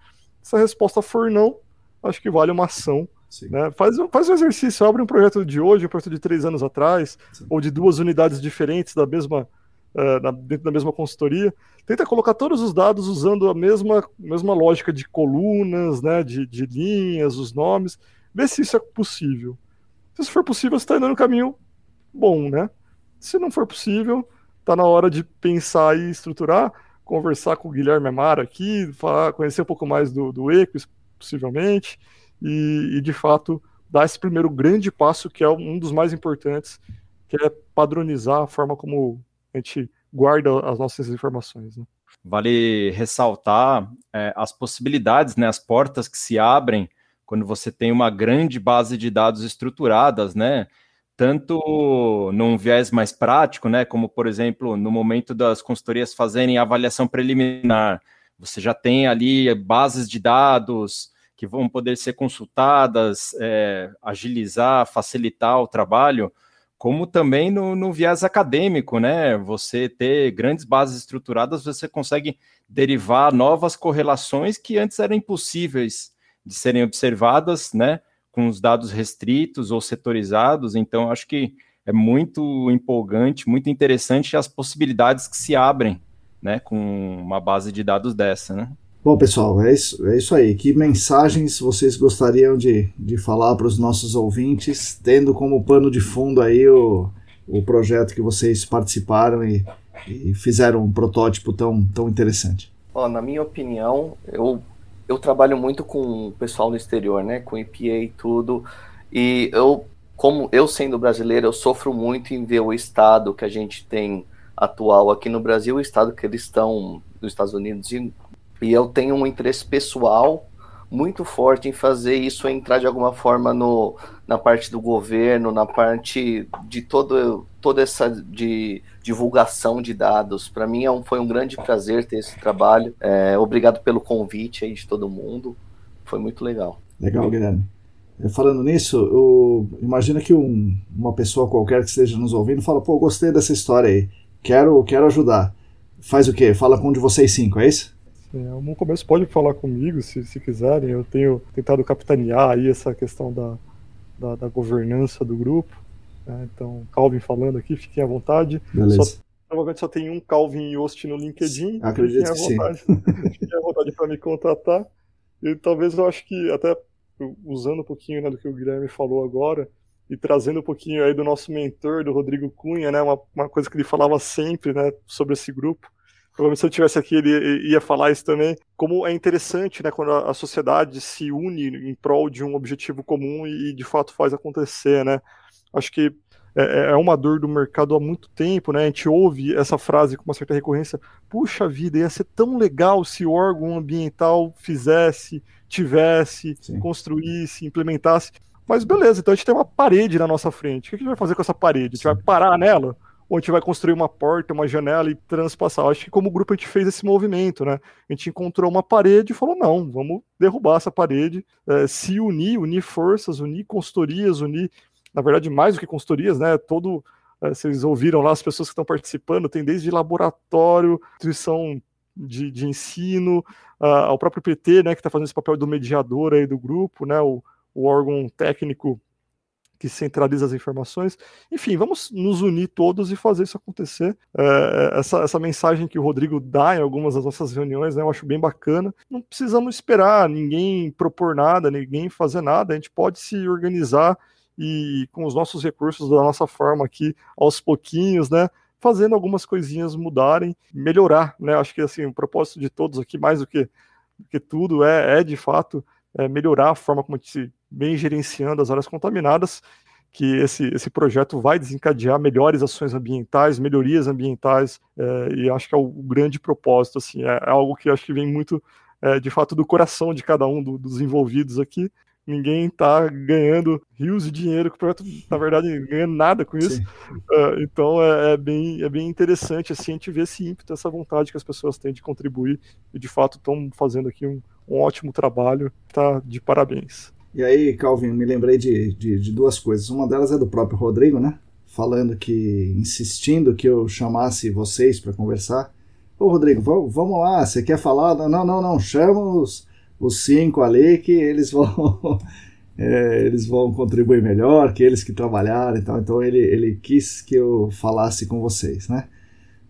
Speaker 3: Se a resposta for não, acho que vale uma ação. Né? Faz, faz um exercício, abre um projeto de hoje, um projeto de três anos atrás, Sim. ou de duas unidades diferentes da mesma, uh, na, dentro da mesma consultoria. Tenta colocar todos os dados usando a mesma, mesma lógica de colunas, né, de, de linhas, os nomes. Vê se isso é possível. Se for possível, você está indo no caminho bom, né? Se não for possível, está na hora de pensar e estruturar, conversar com o Guilherme Amara aqui, falar, conhecer um pouco mais do, do Eco, possivelmente, e, e, de fato dar esse primeiro grande passo que é um dos mais importantes, que é padronizar a forma como a gente guarda as nossas informações. Né?
Speaker 4: Vale ressaltar é, as possibilidades, né, as portas que se abrem quando você tem uma grande base de dados estruturadas, né? Tanto num viés mais prático, né? Como, por exemplo, no momento das consultorias fazerem avaliação preliminar, você já tem ali bases de dados que vão poder ser consultadas, é, agilizar, facilitar o trabalho, como também no, no, viés acadêmico, né? Você ter grandes bases estruturadas, você consegue derivar novas correlações que antes eram impossíveis de serem observadas, né, com os dados restritos ou setorizados. Então, acho que é muito empolgante, muito interessante as possibilidades que se abrem, né, com uma base de dados dessa, né.
Speaker 1: Bom, pessoal, é isso, é isso aí. Que mensagens vocês gostariam de, de falar para os nossos ouvintes, tendo como pano de fundo aí o, o projeto que vocês participaram e, e fizeram um protótipo tão, tão interessante?
Speaker 6: Bom, na minha opinião, eu eu trabalho muito com o pessoal no exterior, né? Com EPA e tudo. E eu, como eu sendo brasileiro, eu sofro muito em ver o estado que a gente tem atual aqui no Brasil, o estado que eles estão nos Estados Unidos. E, e eu tenho um interesse pessoal muito forte em fazer isso entrar de alguma forma no, na parte do governo, na parte de todo, toda essa de divulgação de dados. Para mim é um, foi um grande prazer ter esse trabalho. É, obrigado pelo convite aí de todo mundo. Foi muito legal.
Speaker 1: Legal, Guilherme. Falando nisso, imagina que um, uma pessoa qualquer que esteja nos ouvindo fala, pô, gostei dessa história aí, quero, quero ajudar. Faz o quê? Fala com um de vocês cinco, é isso?
Speaker 3: No começo pode falar comigo, se, se quiserem. Eu tenho tentado capitanear aí essa questão da, da, da governança do grupo. Né? Então, Calvin falando aqui, fiquem à vontade.
Speaker 1: Beleza.
Speaker 3: Só, provavelmente só tem um Calvin Yost no LinkedIn.
Speaker 1: Acredito
Speaker 3: fiquem
Speaker 1: à
Speaker 3: vontade, fiquem à vontade para me contratar. E talvez eu acho que até usando um pouquinho né, do que o Guilherme falou agora, e trazendo um pouquinho aí do nosso mentor, do Rodrigo Cunha, né, uma, uma coisa que ele falava sempre, né, sobre esse grupo. Provavelmente se eu estivesse aqui ele ia falar isso também, como é interessante, né, quando a, sociedade se une em prol de um objetivo comum e, e de fato faz acontecer, né. Acho que é, é, é uma dor do mercado há muito tempo, né? A gente ouve essa frase com uma certa recorrência. Puxa vida, ia ser tão legal se o órgão ambiental fizesse, tivesse, Sim. construísse, implementasse. Mas beleza, então a gente tem uma parede na nossa frente. O que a gente vai fazer com essa parede? A gente vai parar nela? Ou a gente vai construir uma porta, uma janela e transpassar? Acho que como grupo a gente fez esse movimento, né? A gente encontrou uma parede e falou: não, vamos derrubar essa parede, é, se unir, unir forças, unir consultorias, unir na verdade, mais do que consultorias, né? Todo, é, vocês ouviram lá as pessoas que estão participando, tem desde laboratório, instituição de, de ensino, uh, ao próprio PT, né, que está fazendo esse papel do mediador aí do grupo, né, o, o órgão técnico que centraliza as informações. Enfim, vamos nos unir todos e fazer isso acontecer. É, essa, essa mensagem que o Rodrigo dá em algumas das nossas reuniões, né, eu acho bem bacana. Não precisamos esperar ninguém propor nada, ninguém fazer nada, a gente pode se organizar e com os nossos recursos da nossa forma aqui, aos pouquinhos, né? Fazendo algumas coisinhas mudarem, melhorar, né? Acho que assim, o propósito de todos aqui, mais do que, do que tudo, é, é de fato é melhorar a forma como a gente vem gerenciando as áreas contaminadas, que esse, esse projeto vai desencadear melhores ações ambientais, melhorias ambientais, é, e acho que é o, grande propósito, assim, é, é, algo que acho que vem muito, é, de fato, do coração de cada um do, dos envolvidos aqui, ninguém está ganhando rios de dinheiro com o projeto, na verdade, ganhando nada com isso. Uh, então é, é, bem, é bem interessante assim, a gente ver esse ímpeto, essa vontade que as pessoas têm de contribuir e de fato estão fazendo aqui um, um ótimo trabalho. Tá de parabéns.
Speaker 1: E aí, Calvin, me lembrei de, de, de duas coisas. Uma delas é do próprio Rodrigo, né? Falando que, insistindo que eu chamasse vocês para conversar. Ô, Rodrigo, vamos lá, você quer falar? Não, não, não, chama os, os cinco ali que eles vão é, eles vão contribuir melhor que eles que trabalharam então então ele, ele quis que eu falasse com vocês né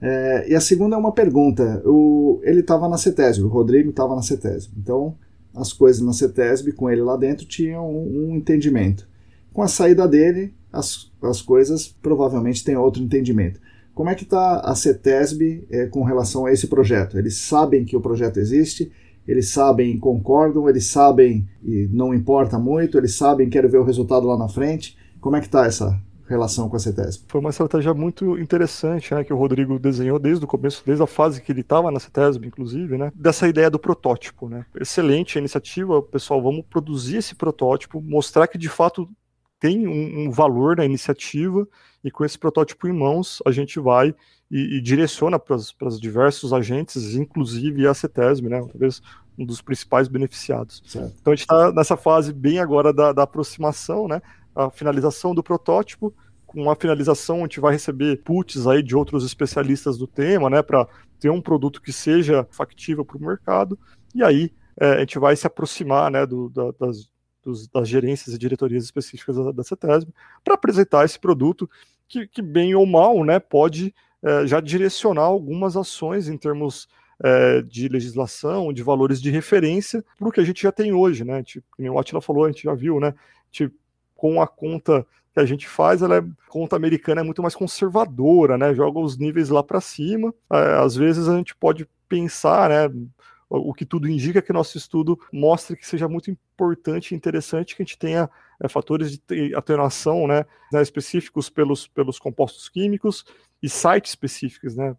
Speaker 1: é, e a segunda é uma pergunta o, ele estava na CETESB o Rodrigo estava na CETESB então as coisas na CETESB com ele lá dentro tinham um, um entendimento. Com a saída dele as, as coisas provavelmente têm outro entendimento. Como é que está a CETESB é, com relação a esse projeto? Eles sabem que o projeto existe eles sabem, concordam, eles sabem e não importa muito, eles sabem, querem ver o resultado lá na frente. Como é que está essa relação com a CETESB?
Speaker 3: Foi uma estratégia muito interessante, né, que o Rodrigo desenhou desde o começo, desde a fase que ele estava na CETESB, inclusive, né, dessa ideia do protótipo, né. Excelente a iniciativa, pessoal, vamos produzir esse protótipo, mostrar que de fato tem um, um valor na iniciativa e com esse protótipo em mãos a gente vai e, e direciona para os diversos agentes, inclusive a CETESB, né? Talvez um dos principais beneficiados. Certo. Então a gente está nessa fase bem agora da, da aproximação, né? A finalização do protótipo, com a finalização a gente vai receber puts aí de outros especialistas do tema, né? Para ter um produto que seja factível para o mercado, e aí é, a gente vai se aproximar né, do, da, das, dos, das gerências e diretorias específicas da, da CETESB para apresentar esse produto que, que, bem ou mal, né, pode é, já direcionar algumas ações em termos é, de legislação, de valores de referência para o que a gente já tem hoje, né? Tipo, como o Atila falou, a gente já viu, né? Com a conta que a gente faz, ela é conta americana é muito mais conservadora, né? Joga os níveis lá para cima. É, às vezes a gente pode pensar, né? o que tudo indica que nosso estudo mostre que seja muito importante e interessante que a gente tenha é, fatores de atenuação né, né, específicos pelos, pelos compostos químicos e sites específicos, né,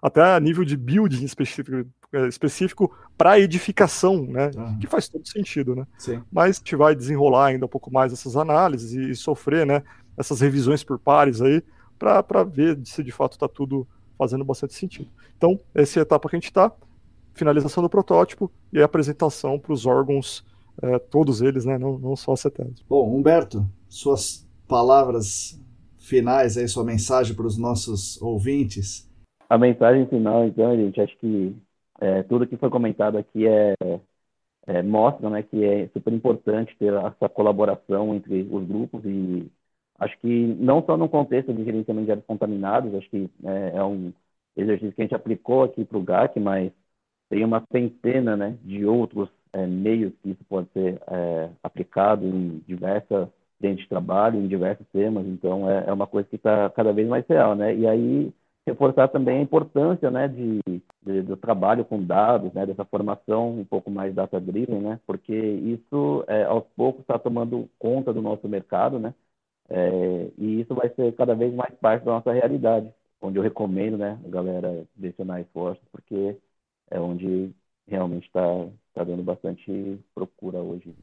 Speaker 3: até a nível de building específico, é, específico para edificação, né, uhum. que faz todo sentido. Né? Sim. Mas a gente vai desenrolar ainda um pouco mais essas análises e, e sofrer né, essas revisões por pares aí para ver se de fato está tudo fazendo bastante sentido. Então, essa é a etapa que a gente está finalização do protótipo e a apresentação para os órgãos é, todos eles, né? Não, não só a CETESB.
Speaker 1: Bom, Humberto, suas palavras finais aí, sua mensagem para os nossos ouvintes.
Speaker 7: A mensagem final, então, gente, acho que é, tudo que foi comentado aqui é, é, mostra né, que é super importante ter essa colaboração entre os grupos e acho que não só no contexto de gerenciamento de áreas contaminadas, acho que é, é um exercício que a gente aplicou aqui para o GAC, mas tem uma centena né, de outros é, meios que isso pode ser é, aplicado em diversas dentro de trabalho, em diversos temas, então é, é uma coisa que está cada vez mais real, né? E aí reforçar também a importância, né, de, de, do trabalho com dados, né, dessa formação um pouco mais data-driven, né? Porque isso é, aos poucos está tomando conta do nosso mercado, né? É, e isso vai ser cada vez mais parte da nossa realidade, onde eu recomendo, né, a galera direcionar esforços, porque é onde realmente está tá dando bastante procura hoje.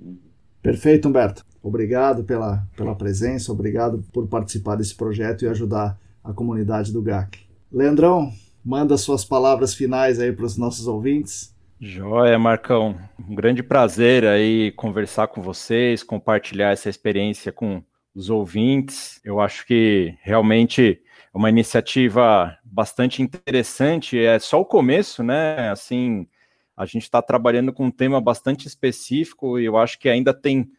Speaker 1: Perfeito, Humberto. Obrigado pela, pela presença, obrigado por participar desse projeto e ajudar a comunidade do GAC. Leandrão, manda suas palavras finais aí para os nossos ouvintes.
Speaker 4: Joia, Marcão. Um grande prazer aí conversar com vocês, compartilhar essa experiência com os ouvintes. Eu acho que realmente é uma iniciativa bastante interessante. É só o começo, né? Assim, a gente está trabalhando com um tema bastante específico e eu acho que ainda tem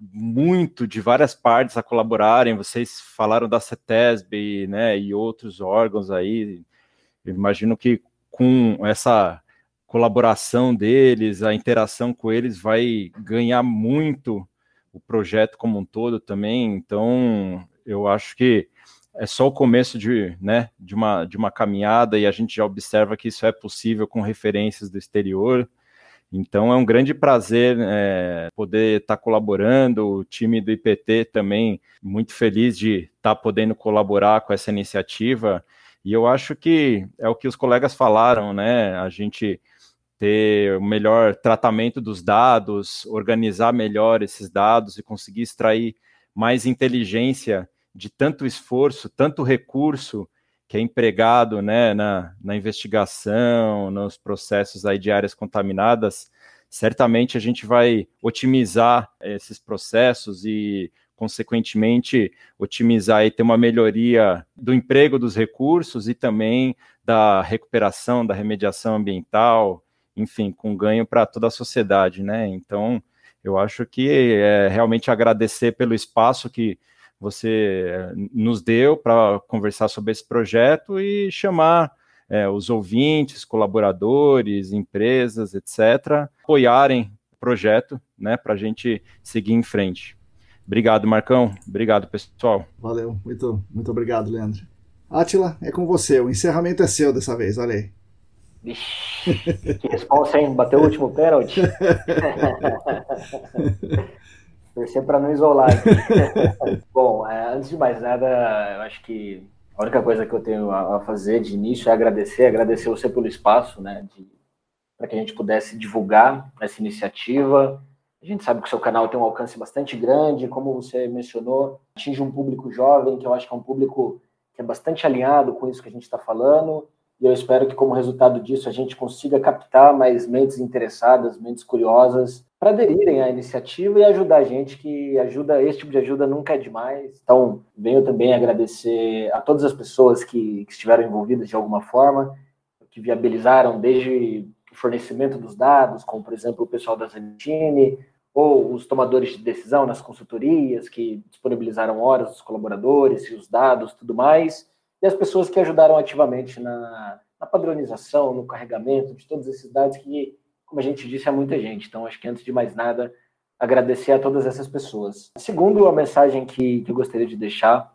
Speaker 4: muito de várias partes a colaborarem. Vocês falaram da CETESB né, e outros órgãos aí. Eu imagino que com essa colaboração deles, a interação com eles vai ganhar muito o projeto como um todo também. Então, eu acho que é só o começo de, né, de, uma, de uma caminhada e a gente já observa que isso é possível com referências do exterior. Então é um grande prazer é, poder estar tá colaborando, o time do IPT também muito feliz de estar tá podendo colaborar com essa iniciativa. E eu acho que é o que os colegas falaram, né? A gente ter o melhor tratamento dos dados, organizar melhor esses dados e conseguir extrair mais inteligência de tanto esforço, tanto recurso que é empregado né, na, na investigação, nos processos aí de áreas contaminadas, certamente a gente vai otimizar esses processos e, consequentemente, otimizar e ter uma melhoria do emprego dos recursos e também da recuperação, da remediação ambiental, enfim, com ganho para toda a sociedade, né? Então, eu acho que é realmente agradecer pelo espaço que você eh, nos deu para conversar sobre esse projeto e chamar é, os ouvintes, colaboradores, empresas, etc., apoiarem o projeto, né, para a gente seguir em frente. Obrigado, Marcão. Obrigado, pessoal.
Speaker 1: Valeu. Muito, muito obrigado, Leandro. Atila, é com você. O encerramento é seu dessa vez, olha aí.
Speaker 2: Vixe, que resposta, hein? Bateu o último pênalti. Torcer para não isolar. Bom, é, antes de mais nada, eu acho que a única coisa que eu tenho a, fazer de início é agradecer, agradecer você pelo espaço, né, para que a gente pudesse divulgar essa iniciativa. A gente sabe que o seu canal tem um alcance bastante grande, como você mencionou, atinge um público jovem, que eu acho que é um público que é bastante alinhado com isso que a gente está falando, e eu espero que, como resultado disso, a gente consiga captar mais mentes interessadas, mentes curiosas, para aderirem à iniciativa e ajudar a gente, que ajuda, esse tipo de ajuda nunca é demais. Então, venho também agradecer a todas as pessoas que, que estiveram envolvidas de alguma forma, que viabilizaram desde o fornecimento dos dados, como, por exemplo, o pessoal da Zanitini, ou os tomadores de decisão nas consultorias, que disponibilizaram horas dos colaboradores e os dados, tudo mais e as pessoas que ajudaram ativamente na, na padronização, no carregamento de todos esses dados que, como a gente disse, é muita gente. Então, acho que antes de mais nada, agradecer a todas essas pessoas. Segundo, a mensagem que, que eu gostaria de deixar,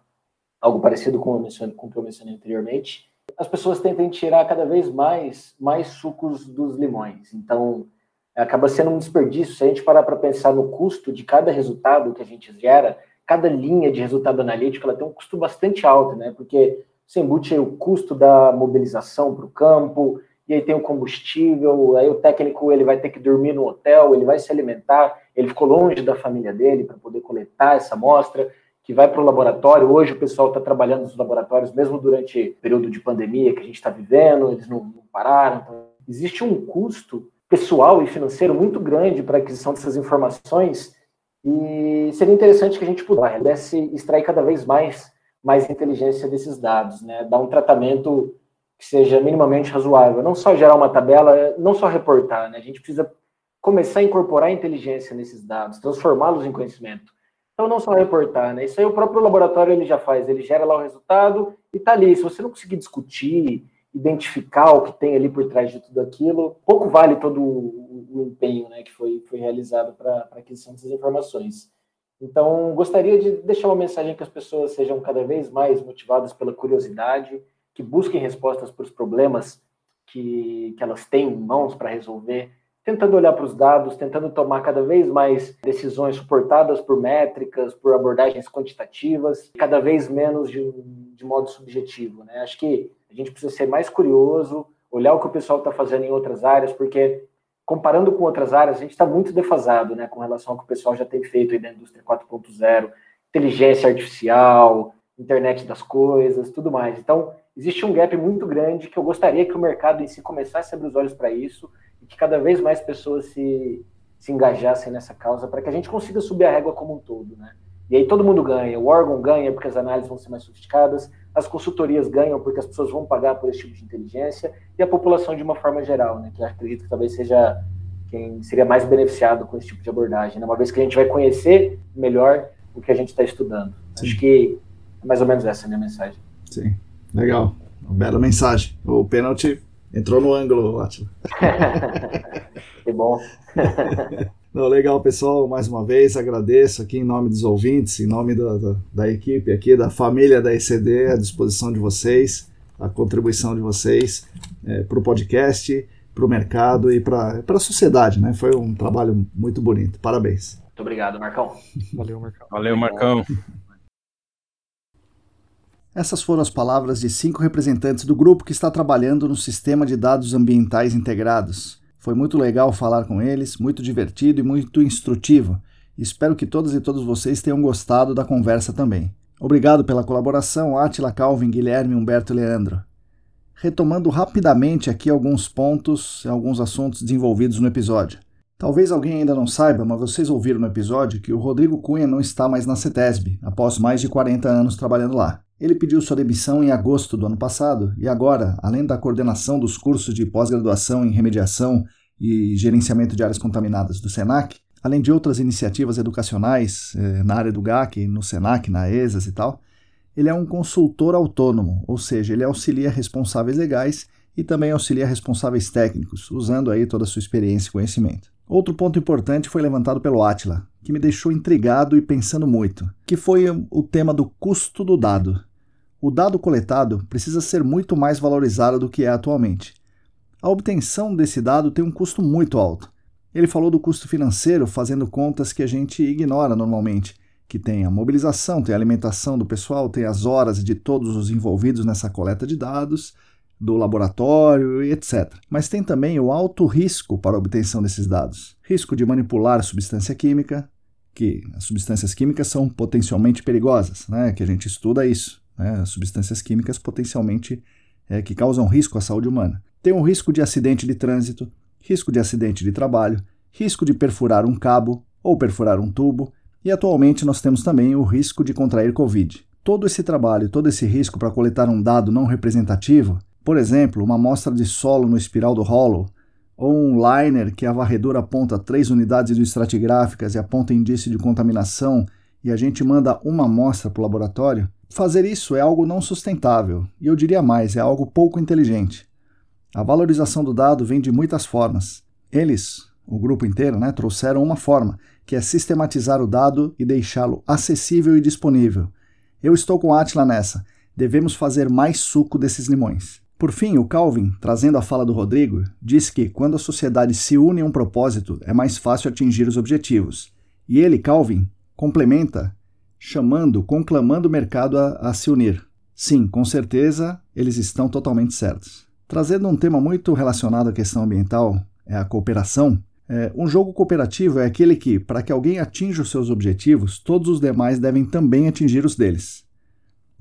Speaker 2: algo parecido com, com o que eu mencionei anteriormente, as pessoas tentem tirar cada vez mais, mais sucos dos limões. Então, acaba sendo um desperdício se a gente parar para pensar no custo de cada resultado que a gente gera, cada linha de resultado analítico ela tem um custo bastante alto, né? Porque você embute o custo da mobilização para o campo, e aí tem o combustível, aí o técnico ele vai ter que dormir no hotel, ele vai se alimentar, ele ficou longe da família dele para poder coletar essa amostra, que vai para o laboratório. Hoje o pessoal está trabalhando nos laboratórios, mesmo durante o período de pandemia que a gente está vivendo, eles não, não pararam. Então, existe um custo pessoal e financeiro muito grande para a aquisição dessas informações e seria interessante que a gente pudesse extrair cada vez mais, mais inteligência desses dados, né? dar um tratamento que seja minimamente razoável, não só gerar uma tabela, não só reportar, né? a gente precisa começar a incorporar inteligência nesses dados, transformá-los em conhecimento. Então, não só reportar, né? Isso aí o próprio laboratório ele já faz, ele gera lá o resultado e tá ali. Se você não conseguir discutir, identificar o que tem ali por trás de tudo aquilo, pouco vale todo o, empenho né, que foi, foi realizado para a aquisição dessas informações. Então, gostaria de deixar uma mensagem que as pessoas sejam cada vez mais motivadas pela curiosidade, que busquem respostas para os problemas que, que elas têm em mãos para resolver, tentando olhar para os dados, tentando tomar cada vez mais decisões suportadas por métricas, por abordagens quantitativas, cada vez menos de, de modo subjetivo. Né? Acho que a gente precisa ser mais curioso, olhar o que o pessoal está fazendo em outras áreas, porque comparando com outras áreas, a gente está muito defasado né, com relação ao que o pessoal já tem feito aí da indústria 4.0, inteligência artificial, internet das coisas, tudo mais. Então, existe um gap muito grande que eu gostaria que o mercado em si começasse a abrir os olhos para isso e que cada vez mais pessoas se, se engajassem nessa causa para que a gente consiga subir a régua como um todo, né? E aí todo mundo ganha. O órgão ganha porque as análises vão ser mais sofisticadas, as consultorias ganham porque as pessoas vão pagar por esse tipo de inteligência, e a população de uma forma geral, né, que acredito que talvez seja quem seria mais beneficiado com esse tipo de abordagem, né, uma vez que a gente vai conhecer melhor o que a gente está estudando. Sim. Acho que mais ou menos essa a minha mensagem.
Speaker 1: Sim, legal. Uma bela mensagem. O pênalti entrou no ângulo, Atila.
Speaker 2: que bom.
Speaker 1: Não, legal, pessoal. Mais uma vez agradeço aqui em nome dos ouvintes, em nome da, da, da equipe aqui, da família da ECD, à disposição de vocês, a contribuição de vocês é, para o podcast, para o mercado e para a sociedade. Né? Foi um trabalho muito bonito. Parabéns.
Speaker 2: Muito obrigado, Marcão.
Speaker 4: Valeu, Marcão. Valeu, Marcão.
Speaker 1: Essas foram as palavras de cinco representantes do grupo que está trabalhando no sistema de dados ambientais integrados foi muito legal falar com eles, muito divertido e muito instrutivo. Espero que todas e todos vocês tenham gostado da conversa também. Obrigado pela colaboração, Atila, Calvin, Guilherme, Humberto e Leandro. Retomando rapidamente aqui alguns pontos e alguns assuntos desenvolvidos no episódio. Talvez alguém ainda não saiba, mas vocês ouviram no episódio que o Rodrigo Cunha não está mais na CETESB, após mais de 40 anos trabalhando lá. Ele pediu sua demissão em agosto do ano passado e agora, além da coordenação dos cursos de pós-graduação em remediação e gerenciamento de áreas contaminadas do SENAC, além de outras iniciativas educacionais eh, na área do GAC, no SENAC, na ESAS e tal, ele é um consultor autônomo, ou seja, ele auxilia responsáveis legais e também auxilia responsáveis técnicos, usando aí toda a sua experiência e conhecimento. Outro ponto importante foi levantado pelo Atila, que me deixou intrigado e pensando muito, que foi o tema do custo do dado. O dado coletado precisa ser muito mais valorizado do que é atualmente. A obtenção desse dado tem um custo muito alto. Ele falou do custo financeiro fazendo contas que a gente ignora normalmente, que tem a mobilização, tem a alimentação do pessoal, tem as horas de todos os envolvidos nessa coleta de dados, do laboratório e etc. Mas tem também o alto risco para a obtenção desses dados. Risco de manipular substância química, que as substâncias químicas são potencialmente perigosas, né? que a gente estuda isso. Né? As substâncias químicas potencialmente é, que causam risco à saúde humana. Tem um risco de acidente de trânsito, risco de acidente de trabalho, risco de perfurar um cabo ou perfurar um tubo, e atualmente nós temos também o risco de contrair Covid. Todo esse trabalho, todo esse risco para coletar um dado não representativo, por exemplo, uma amostra de solo no espiral do Hollow, ou um liner que a varredura aponta três unidades de estratigráficas e aponta indício de contaminação e a gente manda uma amostra para o laboratório, fazer isso é algo não sustentável e eu diria mais, é algo pouco inteligente. A valorização do dado vem de muitas formas. Eles, o grupo inteiro, né, trouxeram uma forma, que é sistematizar o dado e deixá-lo acessível e disponível. Eu estou com a Atila nessa. Devemos fazer mais suco desses limões. Por fim, o Calvin, trazendo a fala do Rodrigo, diz que quando a sociedade se une a um propósito, é mais fácil atingir os objetivos. E ele, Calvin, complementa, chamando, conclamando o mercado a, a se unir. Sim, com certeza, eles estão totalmente certos. Trazendo um tema muito relacionado à questão ambiental, é a cooperação. É, um jogo cooperativo é aquele que, para que alguém atinja os seus objetivos, todos os demais devem também atingir os deles.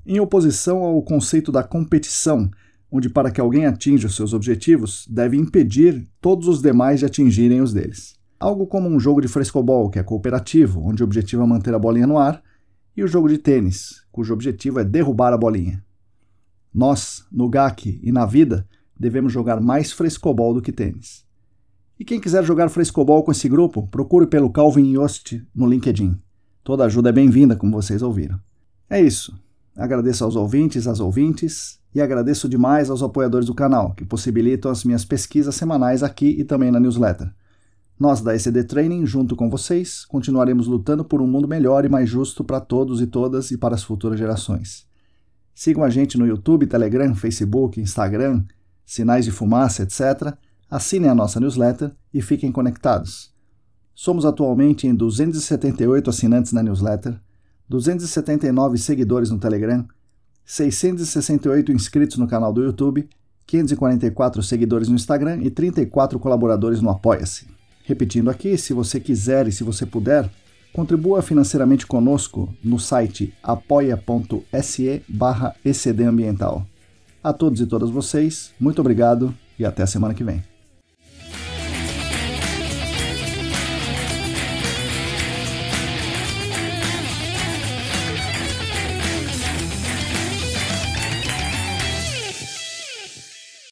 Speaker 1: Em oposição ao conceito da competição, onde, para que alguém atinja os seus objetivos, deve impedir todos os demais de atingirem os deles. Algo como um jogo de frescobol, que é cooperativo, onde o objetivo é manter a bolinha no ar, e o jogo de tênis, cujo objetivo é derrubar a bolinha. Nós, no GAC e na vida, devemos jogar mais frescobol do que tênis. E quem quiser jogar frescobol com esse grupo, procure pelo Calvin Yost no LinkedIn. Toda ajuda é bem-vinda, como vocês ouviram. É isso. Agradeço aos ouvintes, às ouvintes e agradeço demais aos apoiadores do canal, que possibilitam as minhas pesquisas semanais aqui e também na newsletter. Nós da ECD Training, junto com vocês, continuaremos lutando por um mundo melhor e mais justo para todos e todas e para as futuras gerações. Sigam a gente no YouTube, Telegram, Facebook, Instagram, Sinais de Fumaça, etc assinem a nossa newsletter e fiquem conectados. Somos atualmente em 278 assinantes na newsletter, 279 seguidores no Telegram, 668 inscritos no canal do YouTube, 544 seguidores no Instagram e 34 colaboradores no Apoia-se. Repetindo aqui, se você quiser e se você puder, contribua financeiramente conosco no site apoia.se barra A todos e todas vocês, muito obrigado e até a semana que vem.